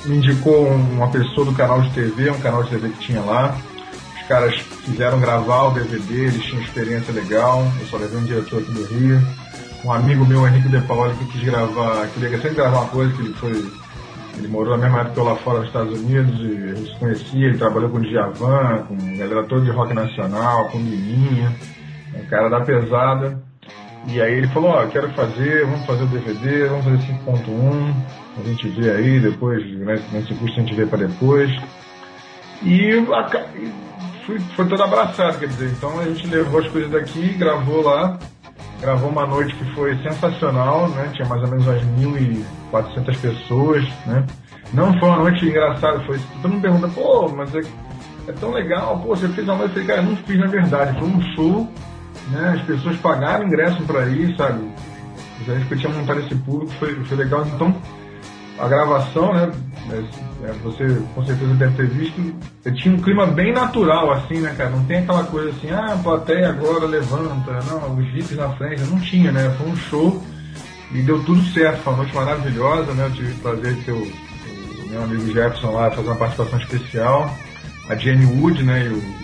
me indicou uma pessoa do canal de TV, um canal de TV que tinha lá. Os caras fizeram gravar o DVD, eles tinham experiência legal, eu só levei um diretor aqui do Rio. um amigo meu, Henrique De Paoli, que quis gravar, queria sempre gravar uma coisa, que ele foi. Ele morou na mesma época lá fora nos Estados Unidos, e a gente se conhecia, ele trabalhou com o Djavan, com galera toda de rock nacional, com Liminha, um cara da pesada. E aí ele falou, ó, quero fazer, vamos fazer o DVD, vamos fazer 5.1, a gente vê aí, depois, né, nesse custo a gente vê para depois. E a, foi, foi todo abraçado, quer dizer, então a gente levou as coisas daqui, gravou lá, gravou uma noite que foi sensacional, né? Tinha mais ou menos umas 1.400 pessoas, né? Não foi uma noite engraçada, foi. Todo mundo pergunta, pô, mas é, é tão legal, pô, você fez uma noite, eu falei, cara, não fiz na verdade, foi um show, né? As pessoas pagaram ingresso para ir, sabe? A gente podia montar esse público, foi, foi legal. Então, a gravação, né? É, você com certeza deve ter visto. Tinha um clima bem natural, assim, né, cara? Não tem aquela coisa assim, ah, a plateia agora levanta, não, os hits na frente. Não tinha, né? Foi um show e deu tudo certo. Foi uma noite maravilhosa, né? Eu tive o prazer de ter o, o meu amigo Jefferson lá fazer uma participação especial. A Jenny Wood, né? E o,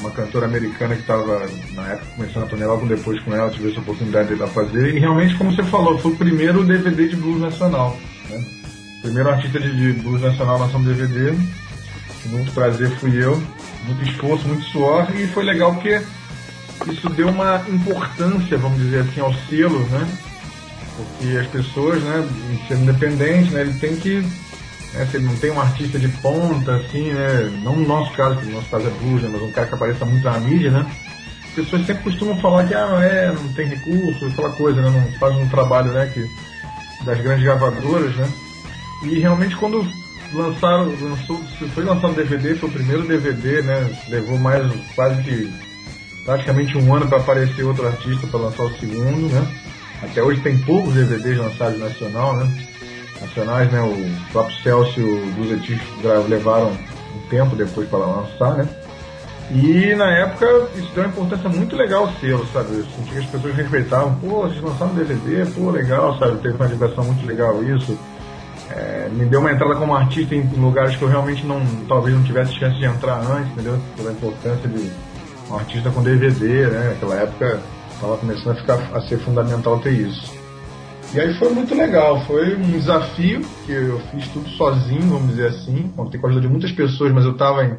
uma cantora americana que estava na época começando a turnê logo depois com ela, tive essa oportunidade de lá fazer. E realmente, como você falou, foi o primeiro DVD de blues nacional. Né? Primeiro artista de, de blues nacional lançou um DVD. Muito prazer fui eu. Muito esforço, muito suor. E foi legal porque isso deu uma importância, vamos dizer assim, ao selo, né? Porque as pessoas, né, sendo independente, né, ele tem que. Né, se ele não tem um artista de ponta, assim, né? Não no nosso caso, porque no nosso caso é blues, né, mas um cara que apareça muito na mídia, né? As pessoas sempre costumam falar que ah, é, não tem recurso, aquela coisa, né? Não faz um trabalho, né, que, das grandes gravadoras, né? E realmente quando lançaram, lançou, foi lançado o DVD, foi o primeiro DVD, né? Levou mais quase que praticamente um ano para aparecer outro artista para lançar o segundo, né? Até hoje tem poucos DVDs lançados nacional, né? Nacionais, né? O próprio Celso e o Duzetis levaram um tempo depois para lançar, né? E na época isso deu uma importância muito legal ao selo, sabe? Eu senti que as pessoas respeitavam, pô, vocês lançaram DVD, pô, legal, sabe? Teve uma divulgação muito legal isso é, me deu uma entrada como artista em lugares que eu realmente não, talvez não tivesse chance de entrar antes, entendeu? Pela importância de um artista com DVD, né? Naquela época estava começando a ficar a ser fundamental ter isso. E aí foi muito legal, foi um desafio que eu fiz tudo sozinho, vamos dizer assim, contei com a ajuda de muitas pessoas, mas eu estava em,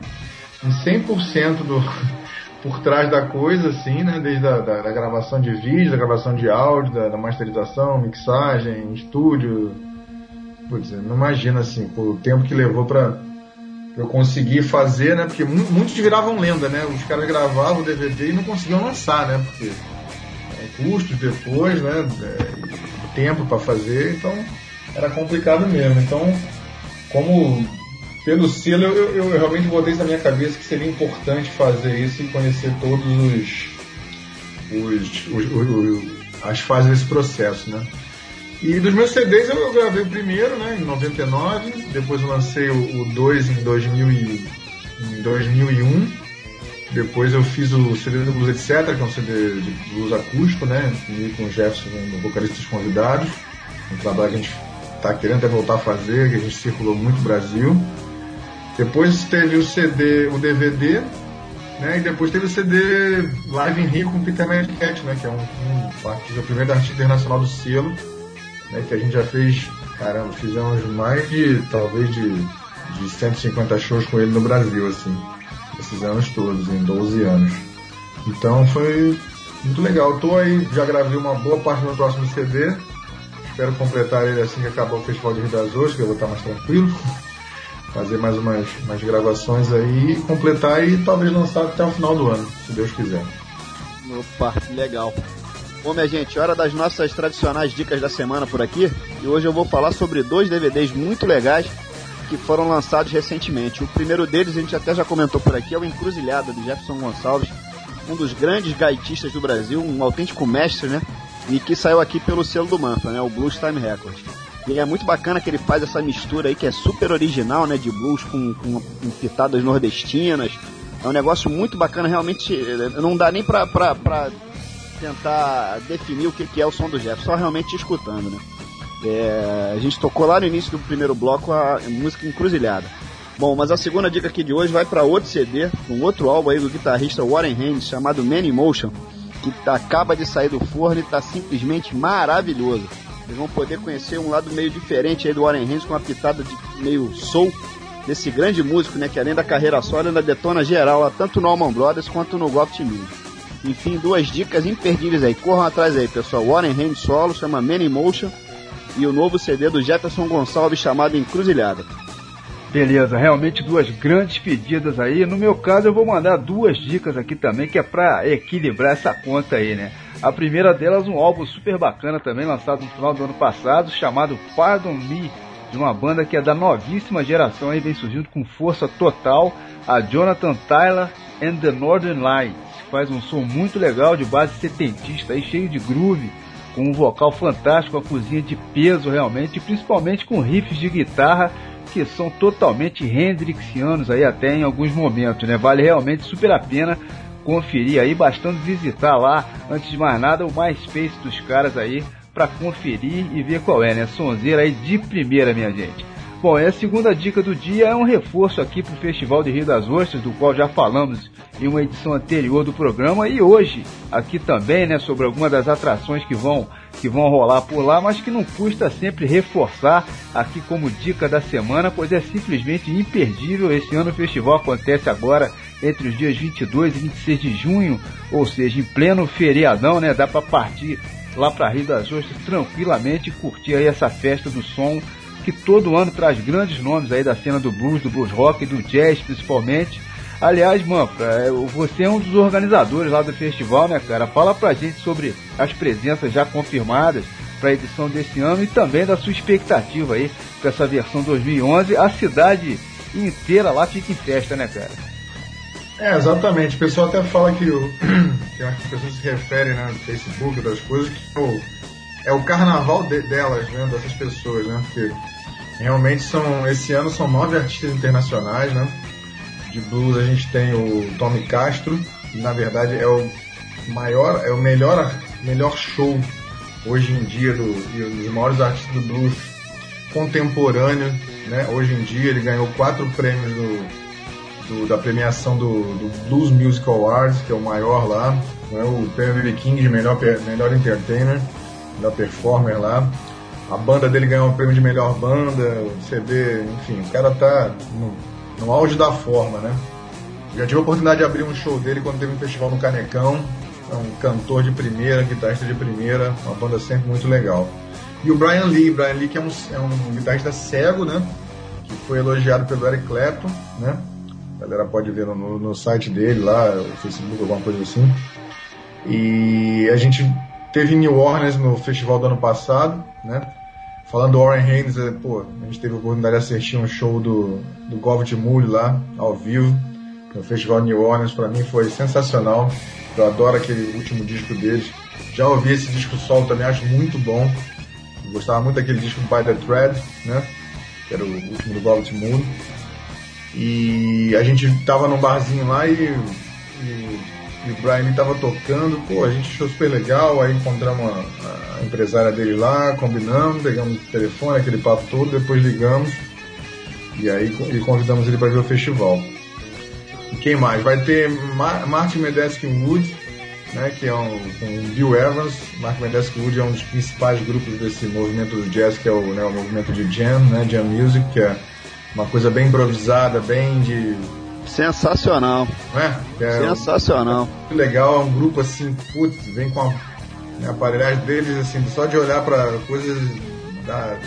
em 100% do, por trás da coisa, assim, né? Desde a da, da gravação de vídeo, da gravação de áudio, da, da masterização, mixagem, estúdio, putz, não imagina assim, o tempo que levou para eu conseguir fazer, né? Porque muitos viravam lenda, né? Os caras gravavam o DVD e não conseguiam lançar, né? Porque é, custos depois, né? É, tempo para fazer, então era complicado mesmo. Então, como pelo selo, eu, eu, eu, realmente botei isso na minha cabeça que seria importante fazer isso e conhecer todos os, os, os, os as fases desse processo, né? E dos meus CDs eu, gravei o primeiro, né, em 99, depois eu lancei o 2 em, 2000 e, em 2001, depois eu fiz o CD do Blues Etc., que é um CD de blues acústico, né, com o Jefferson, um vocalistas convidados, um trabalho que a gente está querendo até voltar a fazer, que a gente circulou muito no Brasil. Depois teve o CD, o DVD, né, e depois teve o CD Live em Rio com Peter Cat, né, que é um, um, o primeiro artista internacional do selo, né, que a gente já fez, caramba, fizemos mais de, talvez de, de 150 shows com ele no Brasil, assim, esses anos todos, em 12 anos. Então foi muito legal. Estou aí, já gravei uma boa parte do meu próximo CD. Espero completar ele assim que acabar o Festival de Rio das Ostras, que eu vou estar mais tranquilo. Fazer mais umas, umas gravações aí, completar e talvez lançar até o final do ano, se Deus quiser. Opa, legal. Bom, minha gente, hora das nossas tradicionais dicas da semana por aqui. E hoje eu vou falar sobre dois DVDs muito legais que foram lançados recentemente. O primeiro deles, a gente até já comentou por aqui, é o Encruzilhada, de Jefferson Gonçalves, um dos grandes gaitistas do Brasil, um autêntico mestre, né? E que saiu aqui pelo selo do Manfra, né? O Blues Time Records. E é muito bacana que ele faz essa mistura aí, que é super original, né? De blues com, com, com pitadas nordestinas. É um negócio muito bacana, realmente. Não dá nem pra, pra, pra tentar definir o que, que é o som do Jeff, só realmente escutando, né? É, a gente tocou lá no início do primeiro bloco a música Encruzilhada. Bom, mas a segunda dica aqui de hoje vai para outro CD, um outro álbum aí do guitarrista Warren Haynes, chamado Man Emotion, que tá, acaba de sair do forno e tá simplesmente maravilhoso. Vocês vão poder conhecer um lado meio diferente aí do Warren Haynes com uma pitada de meio soul desse grande músico, né, que além da carreira solo ainda detona geral, tanto no Allman Brothers quanto no Goft Music. Enfim, duas dicas imperdíveis aí. Corram atrás aí, pessoal. Warren Haynes solo, chama Man in Motion e o novo CD do Jefferson Gonçalves chamado Encruzilhada. Beleza, realmente duas grandes pedidas aí. No meu caso, eu vou mandar duas dicas aqui também, que é pra equilibrar essa conta aí, né? A primeira delas, um álbum super bacana também, lançado no final do ano passado, chamado Pardon Me, de uma banda que é da novíssima geração aí, vem surgindo com força total, a Jonathan Tyler and the Northern Lights. Faz um som muito legal, de base setentista aí, cheio de groove, com um vocal fantástico, a cozinha de peso realmente, principalmente com riffs de guitarra que são totalmente Hendrixianos aí até em alguns momentos, né? Vale realmente super a pena conferir aí, bastando visitar lá, antes de mais nada, o MySpace dos caras aí, para conferir e ver qual é, né? Sonzeira aí de primeira, minha gente. Bom, e a segunda dica do dia é um reforço aqui para o Festival de Rio das Ostras, do qual já falamos em uma edição anterior do programa, e hoje aqui também, né, sobre algumas das atrações que vão que vão rolar por lá, mas que não custa sempre reforçar aqui como dica da semana, pois é simplesmente imperdível. Esse ano o festival acontece agora entre os dias 22 e 26 de junho, ou seja, em pleno feriadão, né? Dá para partir lá para Rio das Ostras tranquilamente e curtir aí essa festa do som que todo ano traz grandes nomes aí da cena do blues, do blues rock, do jazz principalmente Aliás, Manfra, é, você é um dos organizadores lá do festival, né, cara? Fala pra gente sobre as presenças já confirmadas para a edição desse ano e também da sua expectativa aí com essa versão 2011. A cidade inteira lá fica em festa, né, cara? É, exatamente. O pessoal até fala que, o, que as pessoas se referem né, no Facebook, das coisas, que o, é o carnaval de, delas, né, dessas pessoas, né? Porque realmente são, esse ano são nove artistas internacionais, né? de blues a gente tem o Tommy Castro, que na verdade é o maior, é o melhor, melhor show hoje em dia do, dos maiores artistas do blues contemporâneo, né? Hoje em dia ele ganhou quatro prêmios do, do, da premiação do, do, Blues Music Awards, que é o maior lá, né? o prêmio BB King de melhor, melhor entertainer, melhor performer lá. A banda dele ganhou o prêmio de melhor banda, o CD, enfim, o cara tá no, no auge da forma, né? Já tive a oportunidade de abrir um show dele quando teve um festival no Canecão. É um cantor de primeira, guitarrista de primeira, uma banda sempre muito legal. E o Brian Lee, Brian Lee que é um, é um guitarrista cego, né? Que foi elogiado pelo Eric Clapton, né? A galera pode ver no, no, site dele lá, no Facebook, alguma coisa assim. E a gente teve New Orleans no festival do ano passado, né? Falando do Warren Haynes, é, pô, a gente teve a oportunidade de assistir um show do, do Govt Mule lá, ao vivo, no Festival New Orleans. Para mim foi sensacional. Eu adoro aquele último disco deles. Já ouvi esse disco solo também, acho muito bom. Eu gostava muito daquele disco By the Thread, né? Que era o último do Govt Mule. E a gente tava num barzinho lá e, e e o Brian estava tocando, pô, a gente achou super legal, aí encontramos a, a, empresária dele lá, combinamos, pegamos o telefone, aquele papo todo, depois ligamos e aí e convidamos ele para ver o festival. E quem mais? Vai ter Mar Martin Medeski Wood, né, que é um, um Bill Evans. Martin Medeski Wood é um dos principais grupos desse movimento do jazz, que é o, né, o movimento de jam, né, jam music, que é uma coisa bem improvisada, bem de Sensacional. É? é Sensacional. Um, legal, é um grupo assim, putz, vem com a, né, aparelhagem deles, assim, só de olhar para coisas da,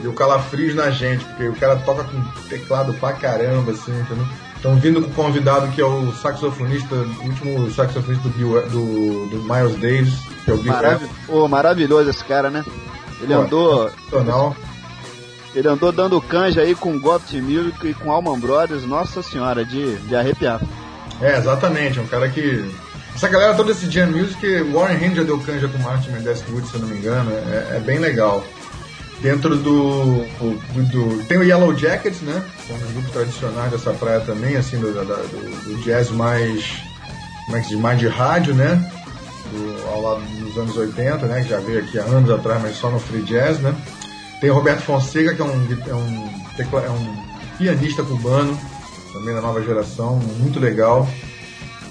deu calafrios na gente, porque o cara toca com teclado pra caramba, assim, entendeu? Estão vindo com o convidado que é o saxofonista, o último saxofonista do, Bill, do, do Miles Davis, que é o Bill oh, Maravilhoso esse cara, né? Ele Pô, andou. Sensacional. Ele andou dando canja aí com Gopt Music e com Alman Brothers, nossa senhora, de, de arrepiar. É, exatamente, é um cara que. Essa galera toda esse Jam Music, Warren Hand já deu canja com Martin Mendes Wood, se eu não me engano, é, é bem legal. Dentro do, do, do, Tem o Yellow Jackets, né? Um grupo tradicional dessa praia também, assim, do, do, do jazz mais. Como é que se diz? Mais de rádio, né? Ao lado dos anos 80, né? Que já veio aqui há anos atrás, mas só no free jazz, né? Tem o Roberto Fonseca, que é um, é um, é um pianista cubano, também da nova geração, muito legal.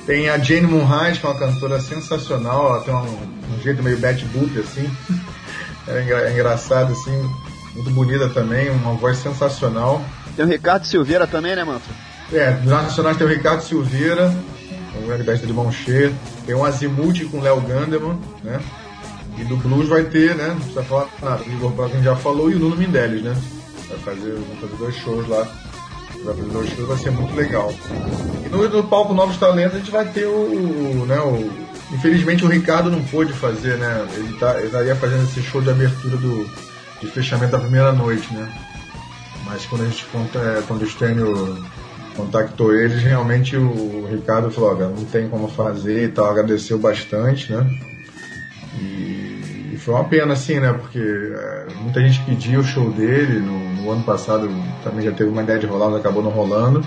Tem a Jane Monrais, que é uma cantora sensacional, ela tem um, um jeito meio Betty Boop, assim. É, engra, é engraçado, assim, muito bonita também, uma voz sensacional. Tem o Ricardo Silveira também, né, Manfred? É, dos nacionais tem o Ricardo Silveira, o grande de mão cheia. Tem o Azimuth com o Léo Gandeman, né? E do blues vai ter, né? Não precisa falar nada. O Igor Brock já falou e o Nuno Mindeles, né? Vai fazer, vão fazer dois shows lá. Vai fazer dois shows, vai ser muito legal. E no, no palco Novos Talentos a gente vai ter o, o, né, o. Infelizmente o Ricardo não pôde fazer, né? Ele, tá, ele estaria fazendo esse show de abertura do, de fechamento da primeira noite, né? Mas quando a gente é, quando o Stênio contactou eles, realmente o Ricardo falou, olha, não tem como fazer e tal, agradeceu bastante, né? E, e foi uma pena, assim, né? Porque é, muita gente pediu o show dele, no, no, ano passado também já teve uma ideia de rolar, mas acabou não rolando.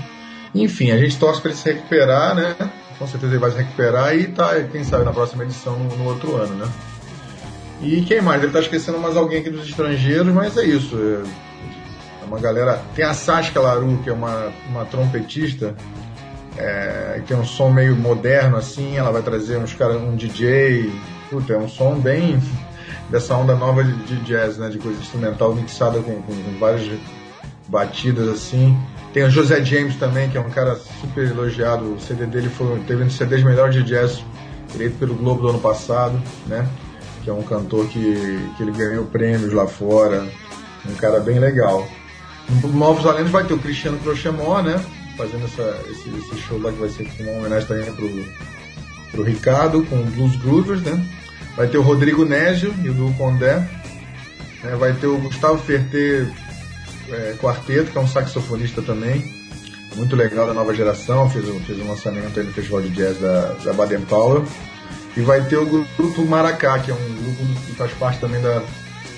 Enfim, a gente torce para ele se recuperar, né? Com certeza ele vai se recuperar e tá, quem sabe, na próxima edição no, no outro ano, né? E quem mais? Ele tá esquecendo mais alguém aqui dos estrangeiros, mas é isso. É uma galera. Tem a Sasha Laru, que é uma, uma trompetista, é, que tem um som meio moderno assim. Ela vai trazer uns caras, um DJ. Puta, é um som bem dessa onda nova de, de jazz, né? De coisa instrumental mixada com, com, com, várias batidas assim. Tem o José James também, que é um cara super elogiado. O CD dele foi, teve um dos CDs melhores de jazz eleito pelo Globo do ano passado, né? Que é um cantor que, que ele ganhou prêmios lá fora. Um cara bem legal. No Novos Talentos vai ter o Cristiano Crochemó, né? Fazendo essa, esse, esse, show lá que vai ser uma homenagem também pro, pro Ricardo, com Blues Groovers, né? Vai ter o Rodrigo Nésio e o Du Condé. Né? Vai ter o Gustavo Ferter é, Quarteto, que é um saxofonista também. Muito legal da nova geração, fez, fez um lançamento aí no Festival de Jazz da, da Baden Powell. E vai ter o grupo Maracá, que é um grupo que faz parte também da,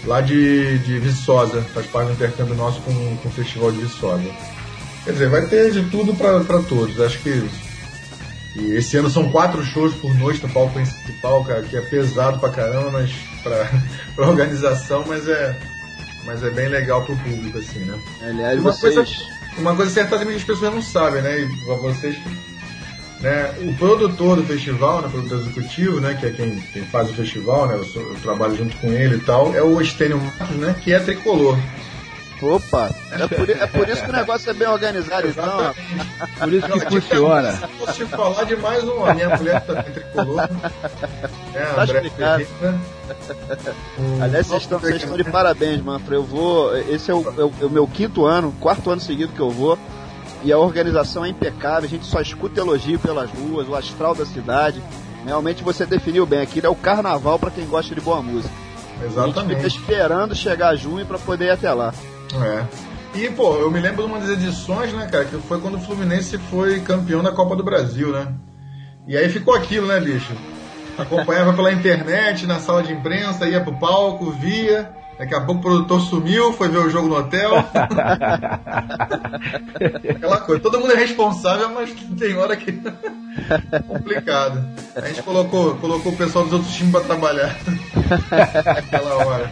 lá de, de Viçosa, faz parte do intercâmbio nosso com, com o Festival de Viçosa. Quer dizer, vai ter de tudo para todos. Acho que e esse ano são quatro shows por noite no palco principal, cara, que é pesado pra caramba, mas pra, pra organização, mas é, mas é bem legal pro público, assim, né? Aliás, uma vocês... coisa, uma coisa certamente que as pessoas não sabem, né? E pra vocês né, o produtor do festival, né, produtor executivo, né, que é quem, quem faz o festival, né, eu, sou, eu, trabalho junto com ele e tal, é o Estênio Matos, né, que é tricolor. Opa, é por, é por isso que o negócio é bem organizado, então. Por isso que funciona. Se fosse falar de mais um, a minha mulher também é tricolor. É, tá explicado. Aliás, vocês estão, vocês estão de parabéns, Manfred. Eu vou. Esse é o, é o, é o meu quinto ano, quarto ano seguido que eu vou e a organização é impecável, a gente só escuta elogio pelas ruas, o astral da cidade. Realmente você definiu bem, aquilo é o carnaval para quem gosta de boa música. Exatamente. A gente fica esperando chegar junho para poder ir até lá. É. E, pô, eu me lembro de uma das edições, né, cara, que foi quando o Fluminense foi campeão da Copa do Brasil, né? E aí ficou aquilo, né, bicho? Acompanhava pela internet, na sala de imprensa, ia pro palco, via. Daqui a pouco o produtor sumiu, foi ver o jogo no hotel. Aquela coisa. Todo mundo é responsável, mas tem hora que é complicado. A gente colocou, colocou o pessoal dos outros times para trabalhar. Naquela hora.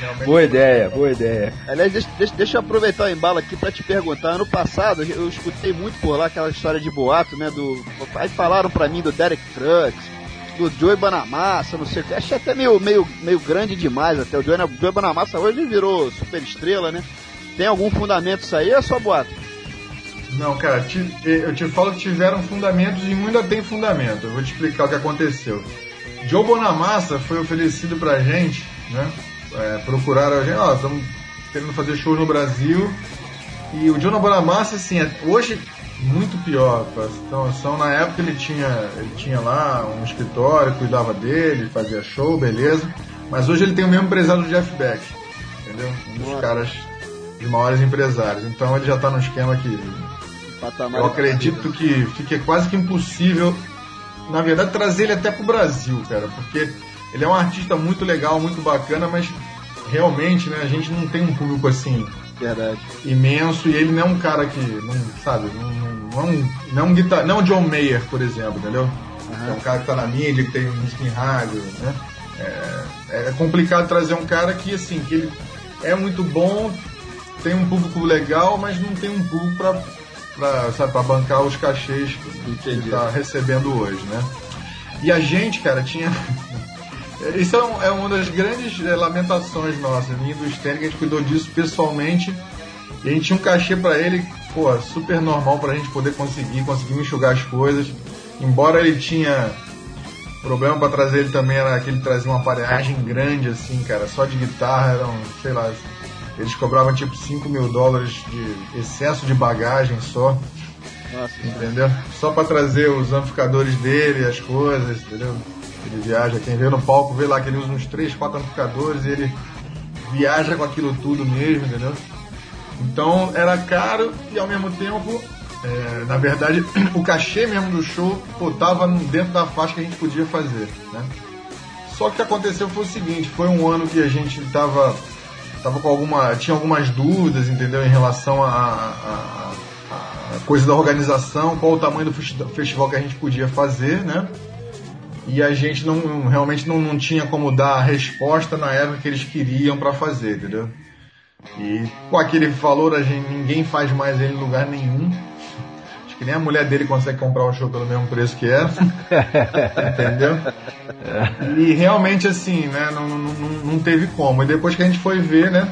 Realmente boa ideia, boa ideia. Aliás, deixa, deixa, deixa eu aproveitar o embalo aqui para te perguntar. Ano passado eu escutei muito por lá aquela história de boato, né? Do, aí falaram para mim do Derek Trucks do Joey Banamassa, não sei o que. Achei até meio, meio, meio grande demais até. O Joey, Joey Banamassa hoje virou super estrela, né? Tem algum fundamento isso aí ou é só boato? Não, cara, te, eu te falo que tiveram fundamentos e ainda tem fundamento. Eu vou te explicar o que aconteceu. Joe Bonamassa foi oferecido pra gente, né? É, procuraram a gente, ó, estamos querendo fazer shows no Brasil. E o Joe Bonamassa, assim, é, hoje muito pior. Então, na época ele tinha, ele tinha lá um escritório, cuidava dele, fazia show, beleza. Mas hoje ele tem o mesmo empresário do Jeff Beck, entendeu? Um dos caras de maiores empresários. Então ele já está no esquema que eu acredito que fica quase que impossível, na verdade, trazer ele até pro Brasil, cara, porque ele é um artista muito legal, muito bacana, mas realmente, né, a gente não tem um público assim Verdade. imenso e ele não é um cara que, não, sabe, não, não, é um, não é um guitar, não é um John Mayer, por exemplo, entendeu? Uhum. É um cara que tá na mídia, que tem música em rádio, né? É, é complicado trazer um cara que, assim, que ele é muito bom, tem um público legal, mas não tem um público para pra, sabe, pra bancar os cachês que ele tá recebendo hoje, né? E a gente, cara, tinha. Isso é, um- é uma das grandes eh, lamentações nossas, minha do Stanley, que a gente cuidou disso pessoalmente. E a gente tinha um cachê pra ele, pô, super normal pra gente poder conseguir, conseguir enxugar as coisas. Embora ele tinha problema pra trazer ele também era que ele trazia uma aparelhagem grande, assim, cara, só de guitarra eram, sei lá, eles cobravam tipo 5 mil dólares de excesso de bagagem só, Nossa, entendeu? Só pra trazer os amplificadores dele, as coisas, entendeu? Ele viaja, quem vê no palco vê lá que ele usa uns 3, 4 amplificadores e ele viaja com aquilo tudo mesmo, entendeu? Então era caro e ao mesmo tempo, é, na verdade, o cachê mesmo do show pô, tava dentro da faixa que a gente podia fazer, né? Só que o que aconteceu foi o seguinte, foi um ano que a gente tava, tava com alguma. tinha algumas dúvidas, entendeu, em relação a, a- a- coisa da organização, qual o tamanho do festi- festival que a gente podia fazer, né? E a gente não realmente não, não tinha como dar a resposta na época que eles queriam para fazer, entendeu? E com aquele valor a gente, ninguém faz mais ele em lugar nenhum. Acho que nem a mulher dele consegue comprar um show pelo mesmo preço que era. Entendeu? E realmente assim, né? Não, não, não, teve como. E depois que a gente foi ver, né?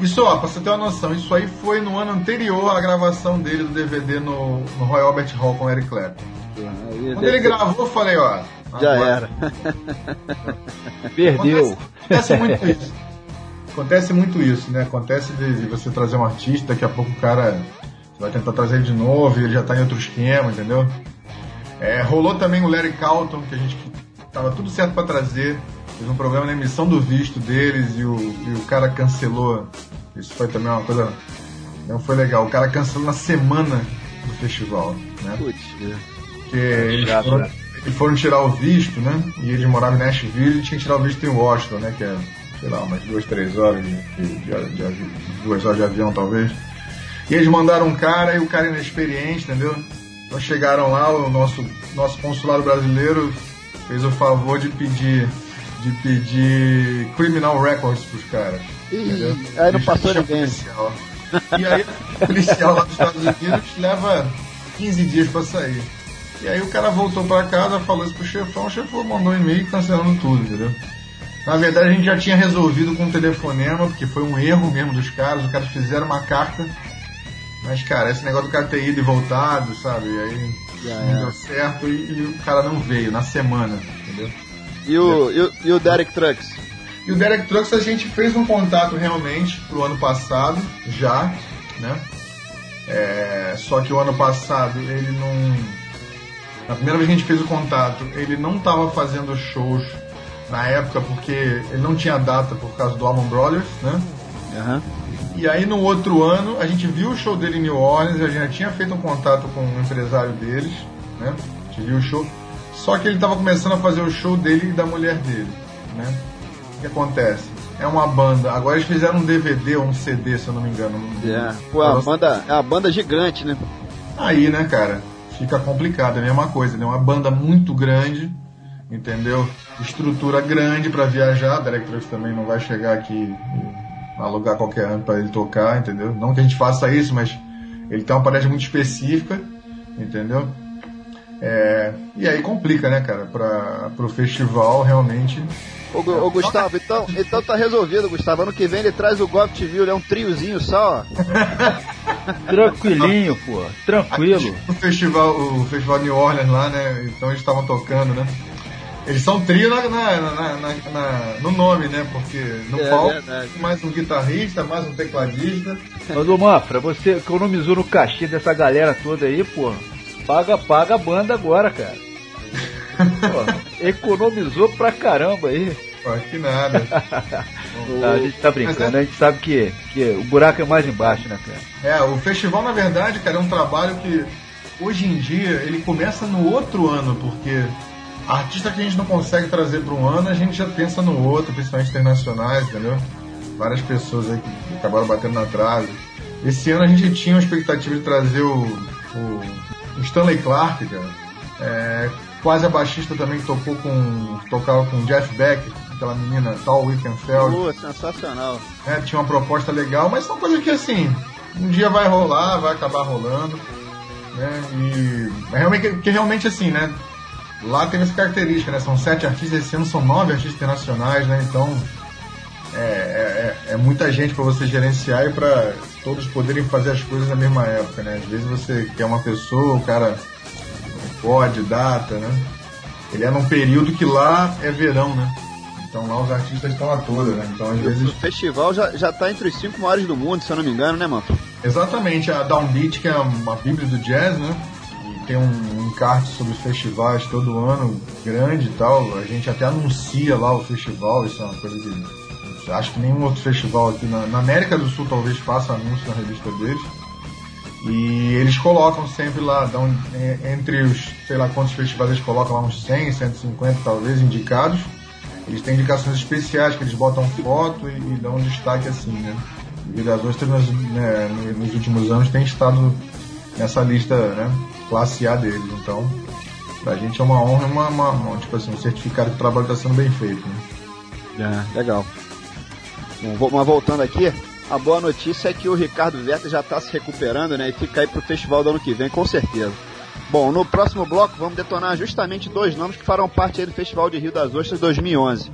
Isso, ó, pra você ter uma noção, isso aí foi no ano anterior à gravação dele do DVD no, no Royal Albert Hall com o Eric Clapton. Quando ele gravou, eu falei, ó. Já agora- era. Perdeu. Acontece, acontece muito isso. Acontece muito isso, né? Acontece de, você trazer um artista, daqui a pouco o cara vai tentar trazer ele de novo e ele já tá em outro esquema, entendeu? É, rolou também o Larry Calton, que a gente tava tudo certo para trazer. Teve um problema na emissão do visto deles e o, e o cara cancelou. Isso foi também uma coisa. Não foi legal. O cara cancelou na semana do festival, né? Putz, eles chato, foram, eles foram tirar o visto, né? E ele morava em Nashville e tinha que tirar o visto em Washington, né? Que é, sei lá, umas duas, três horas de, de, de- de duas horas de avião, talvez. E eles mandaram um cara e o cara inexperiente, entendeu? Então chegaram lá, o nosso, nosso consulado brasileiro fez o favor de pedir de pedir criminal records pros caras. Ih, aí não Eles passou ninguém. policial. E aí o policial lá dos Estados Unidos leva 15 dias pra sair. E aí o cara voltou pra casa, falou isso pro chefão, o chefão mandou um e-mail cancelando tudo, entendeu? Na verdade a gente já tinha resolvido com um telefonema, porque foi um erro mesmo dos caras, os caras fizeram uma carta. Mas, cara, esse negócio do cara ter ido e voltado, sabe? E aí Já não era. deu certo e, e o cara não veio na semana, entendeu? E o, e, o, e o Derek Trucks? E o Derek Trucks a gente fez um contato realmente pro ano passado, já, né? É, só que o ano passado ele não. Na primeira vez que a gente fez o contato, ele não estava fazendo shows na época porque ele não tinha data por causa do Allman Brothers, né? Aham. E aí no outro ano a gente viu o show dele em New Orleans, a gente já tinha feito um contato com um empresário deles, né? A gente viu o show. Só que ele estava começando a fazer o show dele e da mulher dele, né? O que acontece? É uma banda. Agora eles fizeram um DVD ou um CD, se eu não me engano. É. Pô, a banda, é uma banda gigante, né? Aí, né, cara, fica complicado, é a mesma coisa, né? Uma banda muito grande, entendeu? Estrutura grande pra viajar, a Derek Trucks também não vai chegar aqui e alugar qualquer ano pra ele tocar, entendeu? Não que a gente faça isso, mas ele tem uma parede muito específica, entendeu? É, e aí complica, né, cara, pra, pro festival realmente. Ô, ô, Gustavo, então, então tá resolvido, Gustavo. Ano que vem ele traz o Golf TV, ele é um triozinho só, ó. Tranquilinho, pô. Tranquilo. O festival, o festival New Orleans lá, né? Então eles estavam tocando, né? Eles são trio na, na- na- na- no nome, né? Porque no É palco verdade. mais um guitarrista, mais um tecladista. Mas, ô Manfra, você economizou no cachê dessa galera toda aí, pô. Paga, paga a banda agora, cara. Pô, economizou pra caramba aí. Pô, que nada. Tá, a gente tá brincando, a gente sabe que, que o buraco é mais embaixo, né, cara? É, o festival, na verdade, cara, é um trabalho que hoje em dia ele começa no outro ano, porque artista que a gente não consegue trazer para um ano, a gente já pensa no outro, principalmente internacionais, entendeu? Várias pessoas aí que acabaram batendo na trave. Esse ano a gente tinha uma expectativa de trazer o, o, o Stanley Clark, cara. É, quase a baixista também que tocou com. tocava com Jeff Beck, aquela menina Tal Wickenfeld Pô, sensacional. né, tinha uma proposta legal, mas são coisas que assim, um dia vai rolar, vai acabar rolando. né? E é realmente, que realmente assim, né? Lá tem essa característica, né? São sete artistas, esse ano são nove artistas internacionais, né? Então é, é, é, é muita gente para você gerenciar e para todos poderem fazer as coisas na mesma época, né? Às vezes você quer uma pessoa, o cara pode, data, né? Ele é num período que lá é verão, né? Então lá os artistas estão a toda, né? Então às vezes. O festival já, já tá entre os cinco maiores do mundo, se eu não me engano, né, mano? Exatamente, a Downbeat, que é uma bíblia do jazz, né? E tem um, um kart sobre os festivais todo ano, grande e tal. A gente até anuncia lá o festival, isso é uma coisa que. Acho que nenhum outro festival aqui na, na América do Sul talvez faça anúncio na revista deles. E eles colocam sempre lá, dão, é, entre os, sei lá quantos festivais eles colocam lá, uns 100, 150 talvez, indicados. Eles têm indicações especiais que eles botam foto e, e dão um destaque assim, né? E das Ostras nos, né, nos últimos anos tem estado nessa lista, né? Classe A deles. Então, pra gente é uma honra e uma, uma, uma, tipo assim, um certificado que o trabalho está sendo bem feito. Né? É, legal. Bom, mas voltando aqui, a boa notícia é que o Ricardo Verta já está se recuperando, né? E fica aí pro festival do ano que vem, com certeza. Bom, no próximo bloco vamos detonar justamente dois nomes que farão parte do Festival de Rio das Ostras 2011.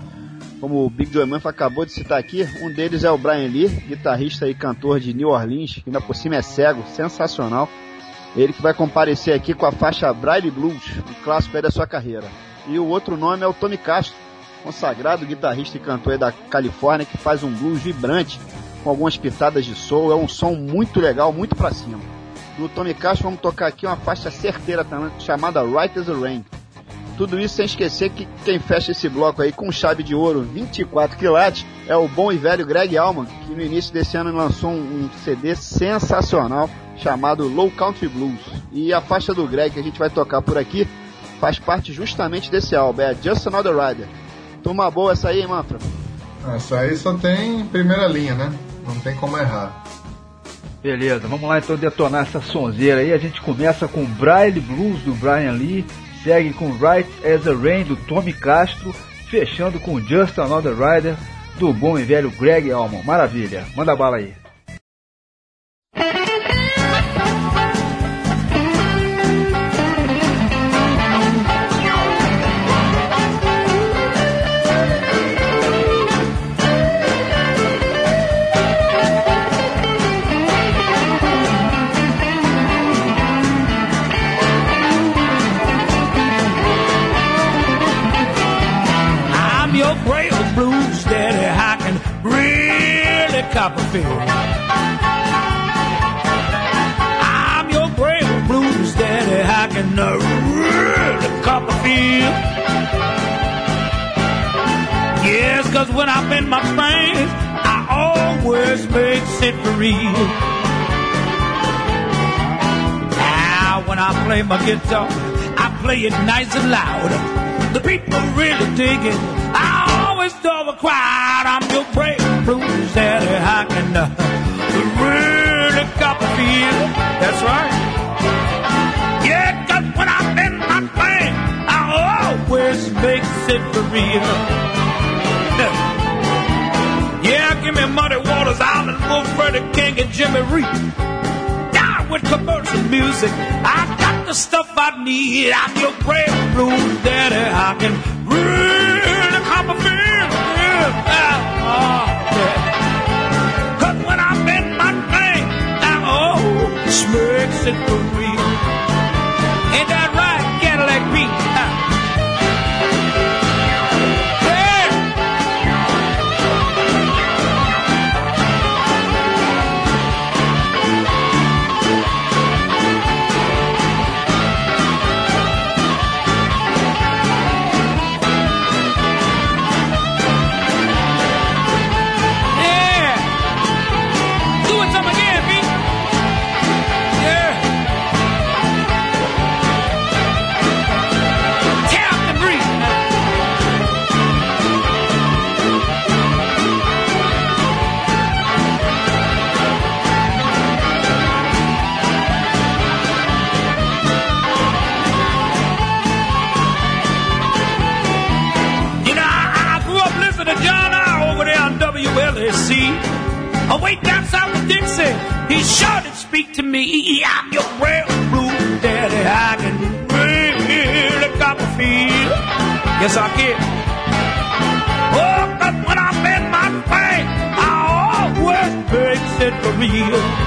Como o Big Joe Manfa acabou de citar aqui, um deles é o Brian Lee, guitarrista e cantor de New Orleans, que ainda por cima é cego, sensacional. Ele que vai comparecer aqui com a faixa Braille Blues, um clássico aí da sua carreira. E o outro nome é o Tommy Castro, consagrado guitarrista e cantor da Califórnia, que faz um blues vibrante com algumas pitadas de soul. É um som muito legal, muito pra cima. Do Tony Castro vamos tocar aqui uma faixa certeira também, chamada Right as Rain. Tudo isso sem esquecer que quem fecha esse bloco aí com chave de ouro 24 quilates é o bom e velho Greg Allman, que no início desse ano lançou um, CD sensacional chamado Low Country Blues. E a faixa do Greg que a gente vai tocar por aqui faz parte justamente desse álbum, é Just Another Rider. Turma boa essa aí, hein, Manfra? Essa aí só tem primeira linha, né? Não tem como errar. Beleza, vamos lá então detonar essa sonzeira aí. A gente começa com Braille Blues do Brian Lee, segue com Right as a Rain do Tommy Castro, fechando com Just Another Rider do bom e velho Greg Allman. Maravilha, manda bala aí. Copperfield. I'm your brave blues daddy, I can uh, really Copperfield. Yes, cause when I'm in my things, I always make it for real. Now, when I play my guitar, I play it nice and loud. The people really dig it. I always the crowd. I'm your brave blues daddy, I can really Copperfield. That's right. Yeah, cause when I'm in my thing, I always make it for real. Yeah, give me Muddy Waters, Island, Wolf, Freddie King, and Jimmy Reed. Down with commercial music, I got the stuff I need. I'm your brave blues daddy, I can I'm a man. Yeah. Yeah. Cause when I'm in my thing, I oh, smacks it the wheel. Dixie. He shouted, Speak to me. I'm your railroad daddy. I can feel the Copperfield. Yes, I can. Oh, cause when I'm in my pain, I always fix it for real.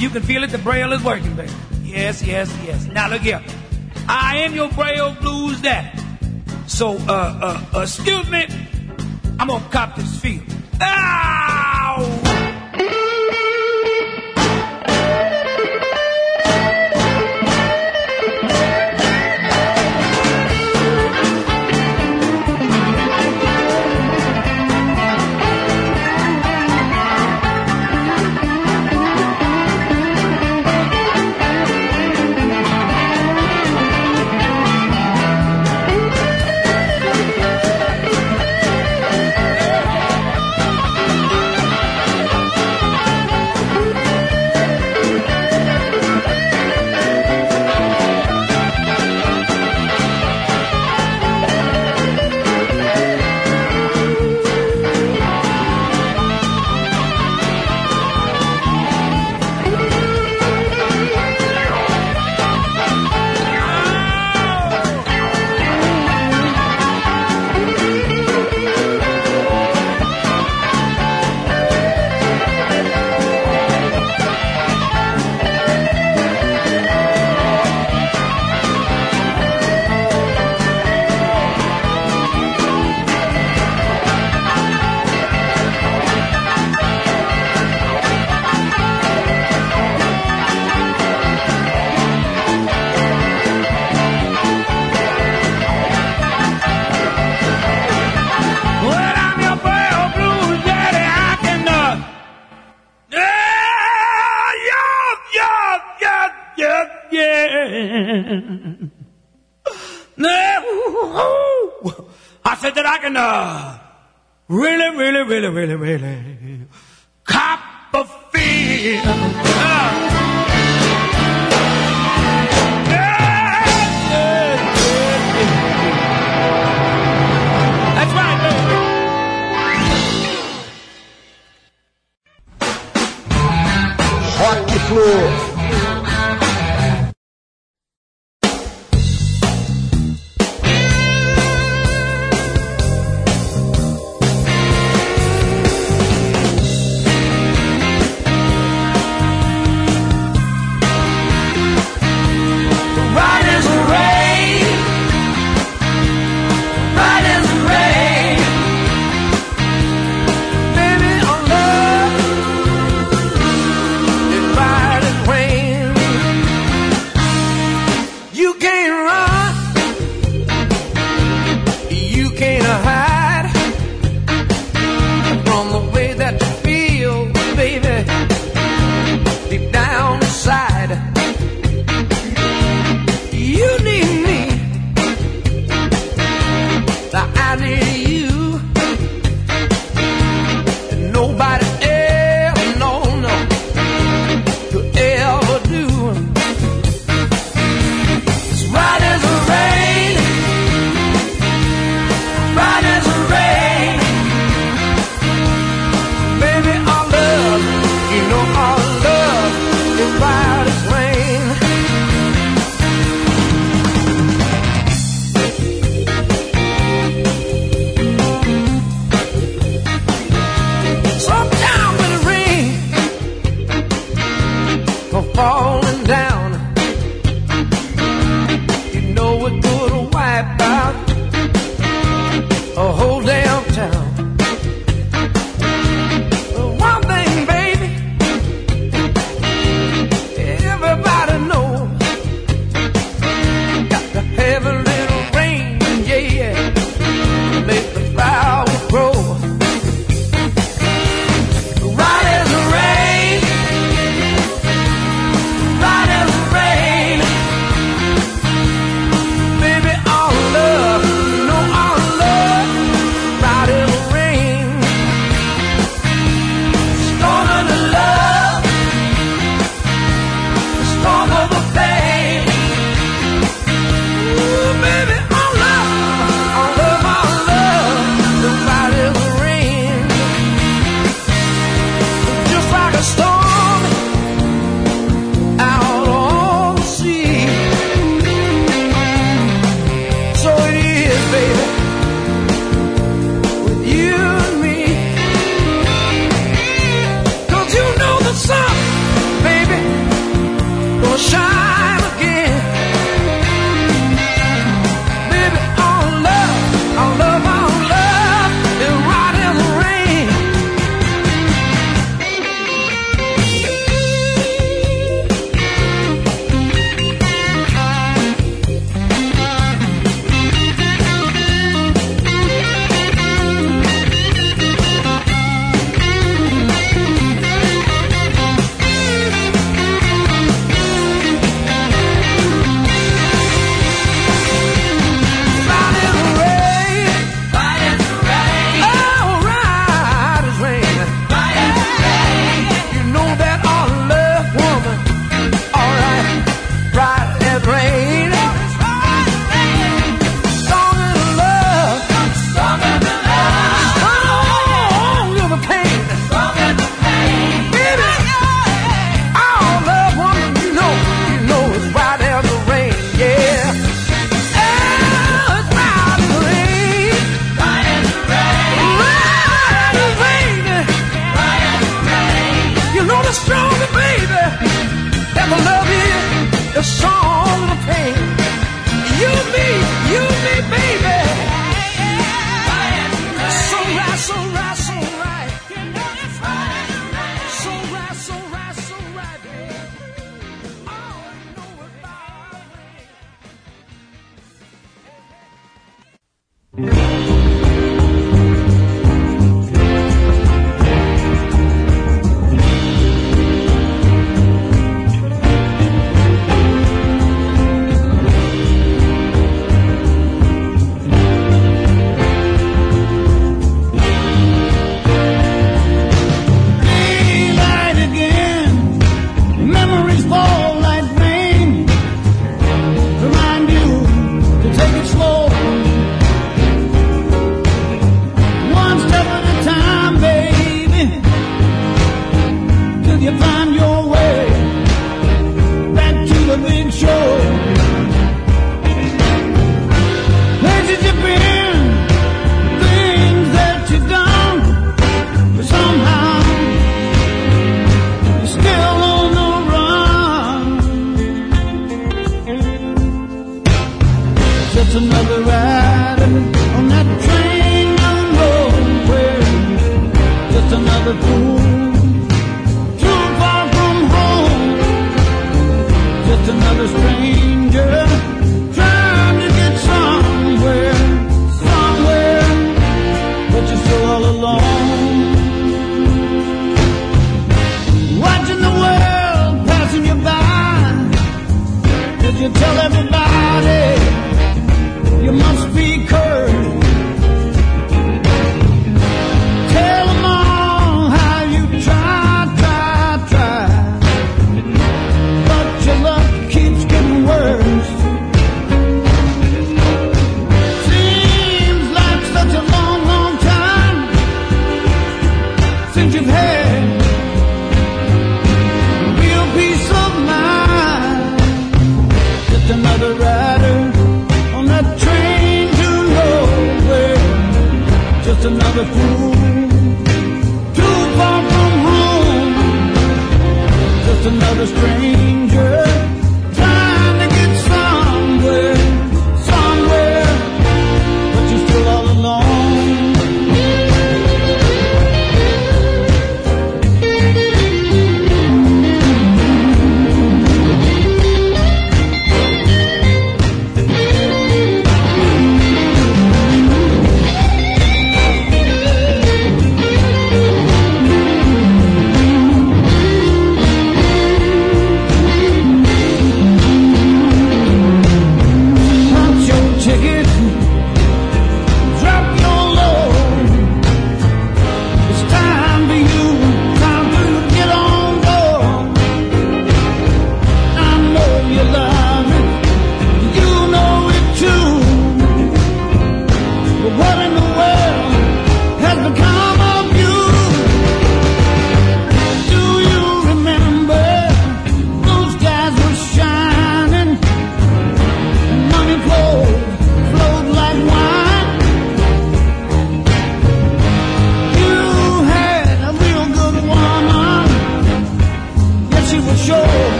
You can feel it, the braille is working, baby. Yes, yes, yes. Now look here. I am your braille blues that. So, uh, uh, uh excuse me. I'm gonna cop this field. Ah!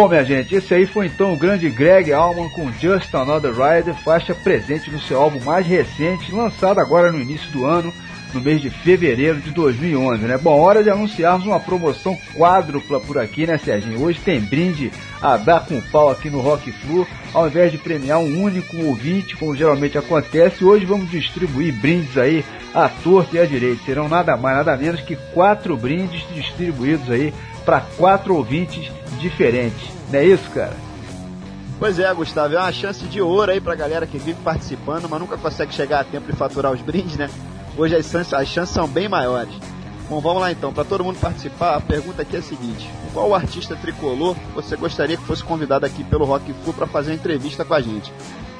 Bom, minha gente, esse aí foi então o grande Greg Allman com Just Another Rider, faixa presente no seu álbum mais recente, lançado agora no início do ano, no mês de fevereiro de 2011, né? Bom, hora de anunciarmos uma promoção quádrupla por aqui, né, Serginho? Hoje tem brinde a dar com pau aqui no Rock Flu, ao invés de premiar um único ouvinte, como geralmente acontece, hoje vamos distribuir brindes aí à torta e à direita. Serão nada mais, nada menos que quatro brindes distribuídos aí para quatro ouvintes diferentes. Não é isso, cara? Pois é, Gustavo, é uma chance de ouro aí pra galera que vive participando, mas nunca consegue chegar a tempo de faturar os brindes, né? Hoje as chances, as chances são bem maiores. Bom, vamos lá então. Para todo mundo participar, a pergunta aqui é a seguinte: qual artista tricolor você gostaria que fosse convidado aqui pelo Rock Flu para fazer uma entrevista com a gente?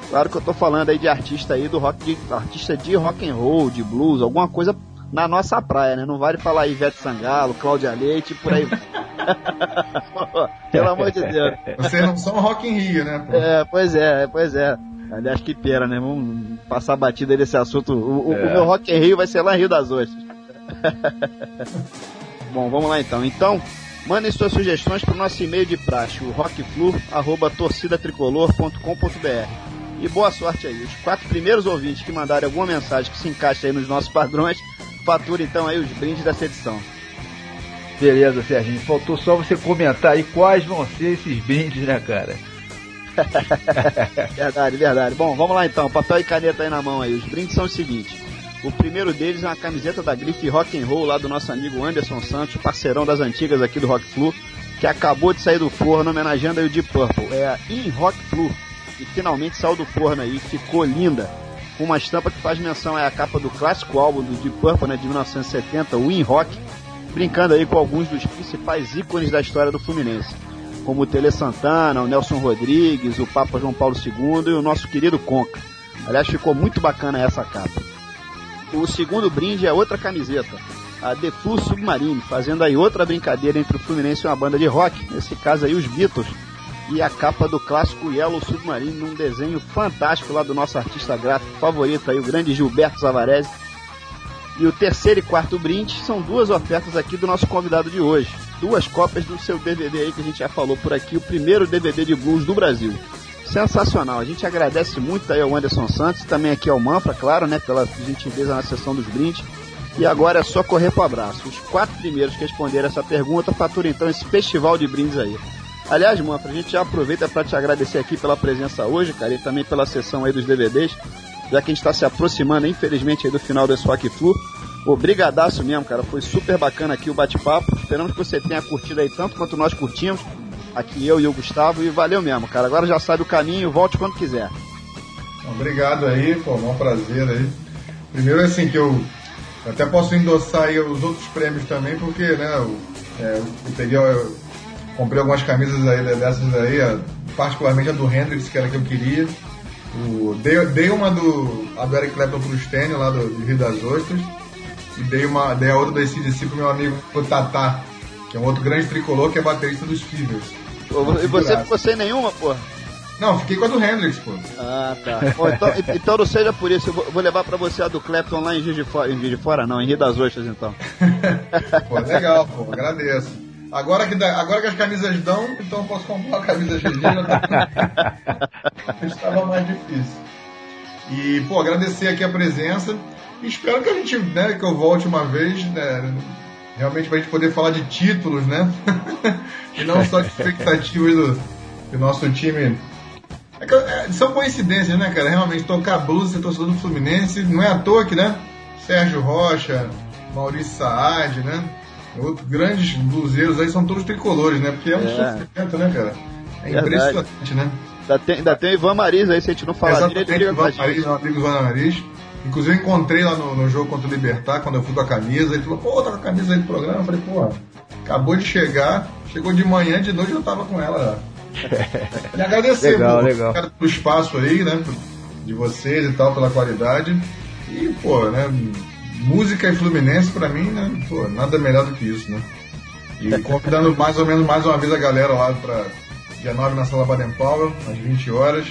Claro que eu tô falando aí de artista aí do rock, de, artista de rock and roll, de blues, alguma coisa na nossa praia, né? Não vale falar Ivete Sangalo, Cláudia Leite, por aí. Pelo amor de Deus. Vocês não são Rock in Rio, né? Pô? É, pois é, pois é. Aliás, que pena, né? Vamos passar batida desse assunto. O, É. o meu Rock in Rio vai ser lá em Rio das Ostras. Bom, vamos lá então. Então, mandem suas sugestões para o nosso e-mail de praxe, o rockflu.torcidatricolor.com.br. E boa sorte aí. Os quatro primeiros ouvintes que mandarem alguma mensagem que se encaixe aí nos nossos padrões, fatura então aí os brindes dessa edição. Beleza, Serginho. Faltou só você comentar aí quais vão ser esses brindes, né, cara? Verdade, verdade. Bom, vamos lá então. Papel e caneta aí na mão aí. Os brindes são os seguintes. O primeiro deles é uma camiseta da grife Rock and Roll lá do nosso amigo Anderson Santos, parceirão das antigas aqui do Rock Flu, que acabou de sair do forno homenageando o Deep Purple. É a In Rock Flu. E finalmente saiu do forno aí, ficou linda. Com uma estampa que faz menção à capa do clássico álbum do Deep Purple, né, de 1970, o In Rock, brincando aí com alguns dos principais ícones da história do Fluminense como o Tele Santana, o Nelson Rodrigues, o Papa João Paulo II e o nosso querido Conca. Aliás, ficou muito bacana essa capa. O segundo brinde é outra camiseta, a The Flu Submarine, fazendo aí outra brincadeira entre o Fluminense e uma banda de rock, nesse caso aí os Beatles, e a capa do clássico Yellow Submarine, num desenho fantástico lá do nosso artista gráfico favorito aí, o grande Gilberto Zavarese. E o terceiro e quarto brinde são duas ofertas aqui do nosso convidado de hoje. Duas cópias do seu DVD aí que a gente já falou por aqui, o primeiro DVD de blues do Brasil. Sensacional, a gente agradece muito aí ao Anderson Santos, também aqui ao Manfra, claro, né, pela gentileza na sessão dos brindes. E agora é só correr pro abraço. Os quatro primeiros que responderam essa pergunta faturam então esse festival de brindes aí. Aliás, Manfra, a gente já aproveita para te agradecer aqui pela presença hoje, cara, e também pela sessão aí dos DVDs, já que a gente está se aproximando, infelizmente, aí do final desse Rock Flu. Obrigadaço mesmo, cara. Foi super bacana aqui o bate-papo. Esperamos que você tenha curtido aí tanto quanto nós curtimos. Aqui eu e o Gustavo. E valeu mesmo, cara. Agora já sabe o caminho. Volte quando quiser. Obrigado aí, pô, um prazer aí. Primeiro assim que eu até posso endossar aí os outros prêmios também, porque né, eu, é, eu peguei, eu comprei algumas camisas aí dessas aí, particularmente a do Hendrix, que era a que eu queria. O, dei, dei uma do, a do Eric Clapton pro Stênio, lá do, de Rio das Ostras, e dei, uma, dei a outra do ACDC pro meu amigo o Tatá, que é um outro grande tricolor que é baterista dos Fevers. E você ficou sem nenhuma, porra? Não, fiquei com a do Hendrix, pô. Ah, tá. Bom, então, então não seja por isso. Eu vou, vou levar pra você a do Clapton lá em Juiz de Fora. Em Juiz de Fora não, em Rio das Ostras então. Pô, legal, pô, agradeço. Agora que, dá- agora que as camisas dão, então eu posso comprar uma camisa GG. Estava mais difícil. E, pô, agradecer aqui a presença. Espero que a gente, né, que eu volte uma vez, né, realmente pra gente poder falar de títulos, né? e não só de expectativas do, do nosso time. É que, é, são coincidências, né, cara? Realmente, tocar blues, ser torcedor do Fluminense, não é à toa que, né? Sérgio Rocha, Maurício Saad, né? Outros grandes bluseiros aí são todos tricolores, né? Porque é um É. sofrimento, né, cara? É Verdade. impressionante, né? Ainda tem, ainda tem o Ivan Marisa aí, se a gente não falar dele, ele Exatamente, a Ivan gente. meu amigo Ivan Nariz. Inclusive, eu encontrei lá no, no jogo contra o Libertar, quando eu fui com a camisa. Ele falou, pô, tá com a camisa aí do programa. Eu falei, pô, acabou de chegar, chegou de manhã, de noite eu tava com ela já. E agradecer Legal, pô, legal. cara, pelo espaço aí, né, de vocês e tal, pela qualidade. E, pô, né, música e Fluminense, pra mim, né, pô, nada melhor do que isso, né. E convidando mais ou menos mais uma vez a galera lá pra dia 9 na Sala Baden Powell, às 20 horas.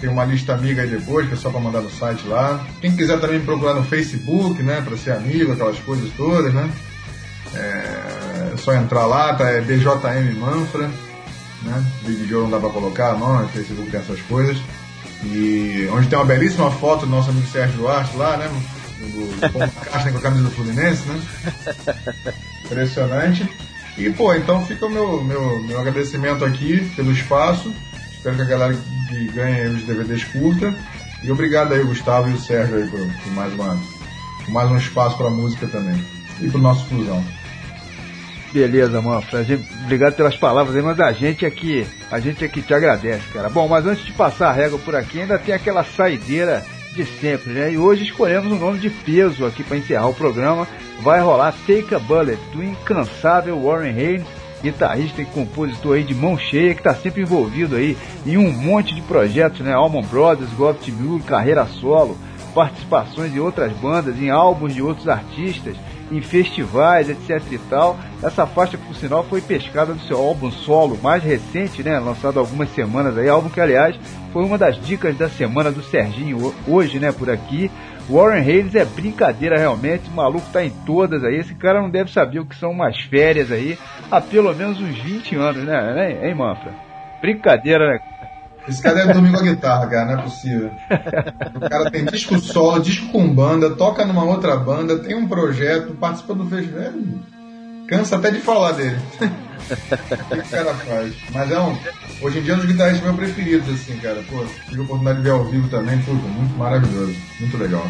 Tem uma lista amiga aí depois, que é só pra mandar no site lá. Quem quiser também me procurar no Facebook, né, pra ser amigo, aquelas coisas todas, né. É, é só entrar lá, tá? É BJM Manfra. né? Big não dá pra colocar, não, no Facebook tem essas coisas. E onde tem uma belíssima foto do nosso amigo Sérgio Duarte lá, né? Do, do Castro com a camisa do Fluminense, né? Impressionante. E, pô, então fica o meu, meu, meu agradecimento aqui pelo espaço. Espero que a galera que ganhe os DVDs curta. E obrigado aí, Gustavo e o Sérgio aí por, por mais, uma, por mais um espaço para música também. E pro nosso Fusão. Beleza, Manfra. Obrigado pelas palavras aí, mas a gente aqui, a gente aqui te agradece, cara. Bom, mas antes de passar a régua por aqui, ainda tem aquela saideira de sempre, né? E hoje escolhemos um nome de peso aqui para encerrar o programa. Vai rolar Take a Bullet, do incansável Warren Haynes, guitarrista e compositor aí de mão cheia, que está sempre envolvido aí em um monte de projetos, né? Allman Brothers, Goft Mule, carreira solo, participações em outras bandas, em álbuns de outros artistas em festivais, etc e tal. Essa faixa, por sinal, foi pescada do seu álbum solo mais recente, né, lançado há algumas semanas aí, álbum que, aliás, foi uma das dicas da semana do Serginho hoje, né, por aqui. Warren Hayes é brincadeira realmente, o maluco tá em todas aí. Esse cara não deve saber o que são umas férias aí há pelo menos uns 20 anos, né, hein, Manfra? Brincadeira, né? Esse cara dormir com a guitarra, cara, não é possível. O cara tem disco solo, disco com banda, toca numa outra banda, tem um projeto, participa do festival. Cansa até de falar dele. o que o cara faz? Mas é um. Hoje em dia é um dos guitarristas meus preferidos, assim, cara. Pô, tive a oportunidade de ver ao vivo também, puta, muito maravilhoso, muito legal.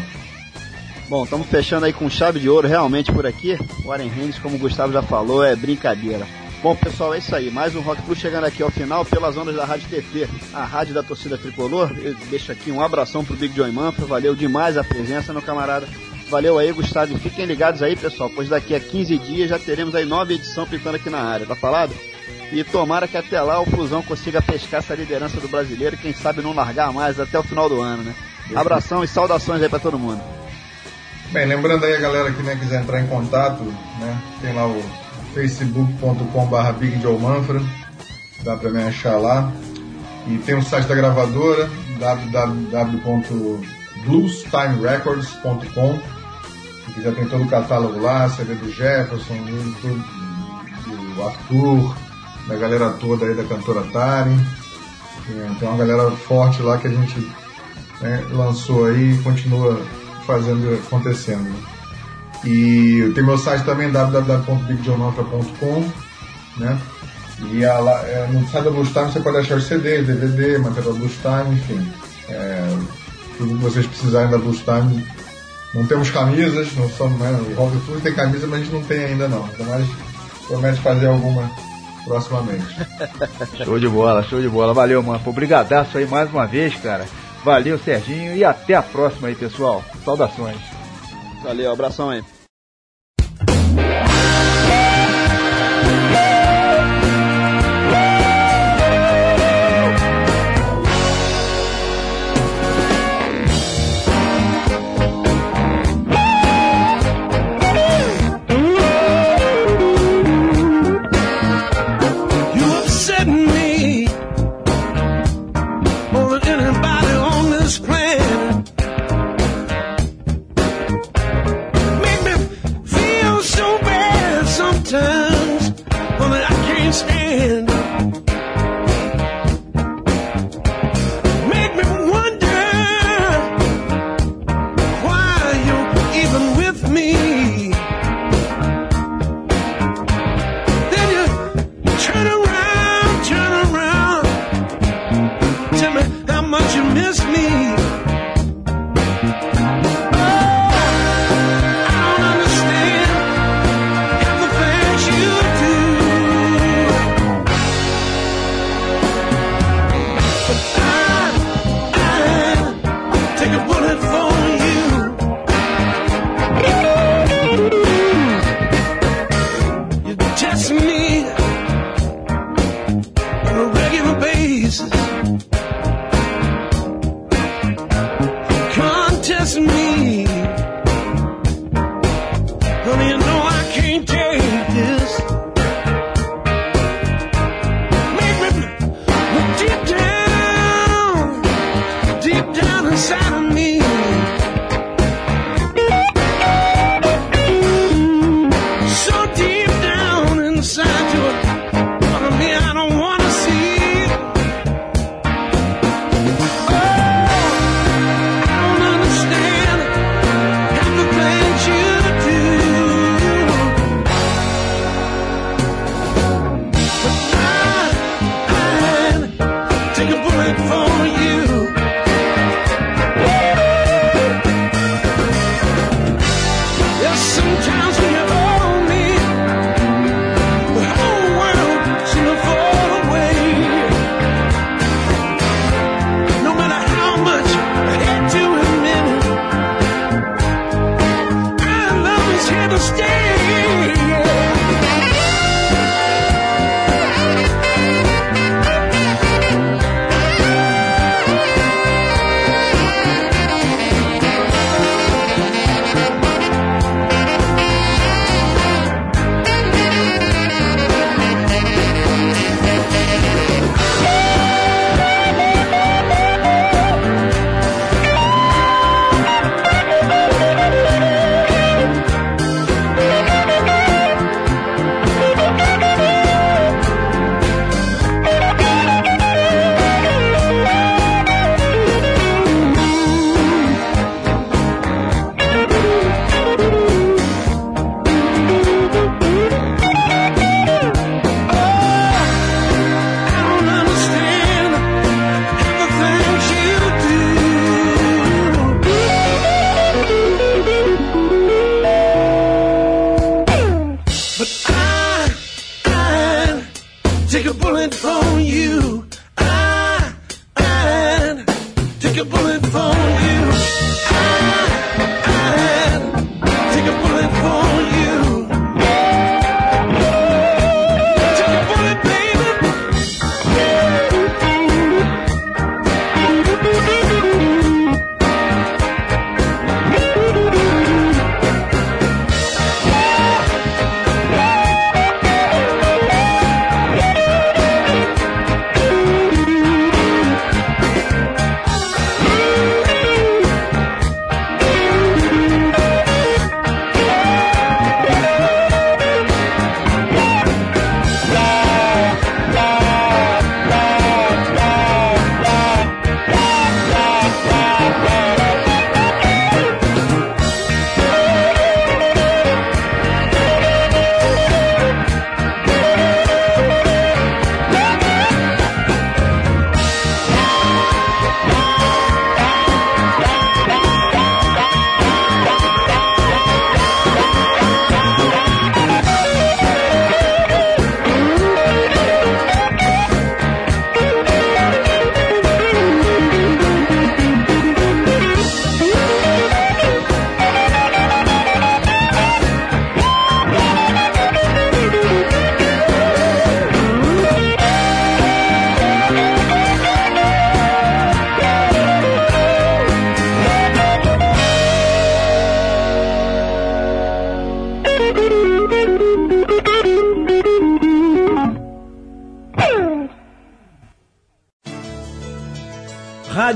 Bom, estamos fechando aí com chave de ouro realmente por aqui. O Warren Hennis, como o Gustavo já falou, é brincadeira. Bom, pessoal, é isso aí. Mais um Rock Plus chegando aqui ao final pelas ondas da Rádio TT, a rádio da torcida tricolor. Eu deixo aqui um abração pro Big Joy Manfra. Valeu demais a presença, meu camarada. Valeu aí, Gustavo. Fiquem ligados aí, pessoal, pois daqui a 15 dias já teremos aí nova edição pintando aqui na área, tá falado? E tomara que até lá o Fusão consiga pescar essa liderança do brasileiro, quem sabe não largar mais até o final do ano, né? Abração e saudações aí para todo mundo. Bem, lembrando aí a galera que né, quiser entrar em contato, né? Tem lá o facebook.com.br Big Joe Manfra, dá para me achar lá. E tem o site da gravadora, www.bluestimerecords.com, que já tem todo o catálogo lá, CD do Jefferson, do, do Arthur, da galera toda aí da cantora Tari. Tem uma galera forte lá que a gente né, lançou aí e continua fazendo acontecendo. E tem meu site também, www.bigjohnontra.com, né? E a, é, no site da Blues Time você pode achar CD, DVD, material Blues Time, enfim. É, vocês precisarem da Blues Time. Não temos camisas, não somos, né? O Rock Food tem camisa, mas a gente não tem ainda não. Então mais promete fazer alguma proximamente. show de bola, show de bola. Valeu, mano. Obrigadaço aí mais uma vez, cara. Valeu, Serginho. E até a próxima aí, pessoal. Saudações. Valeu, abração aí.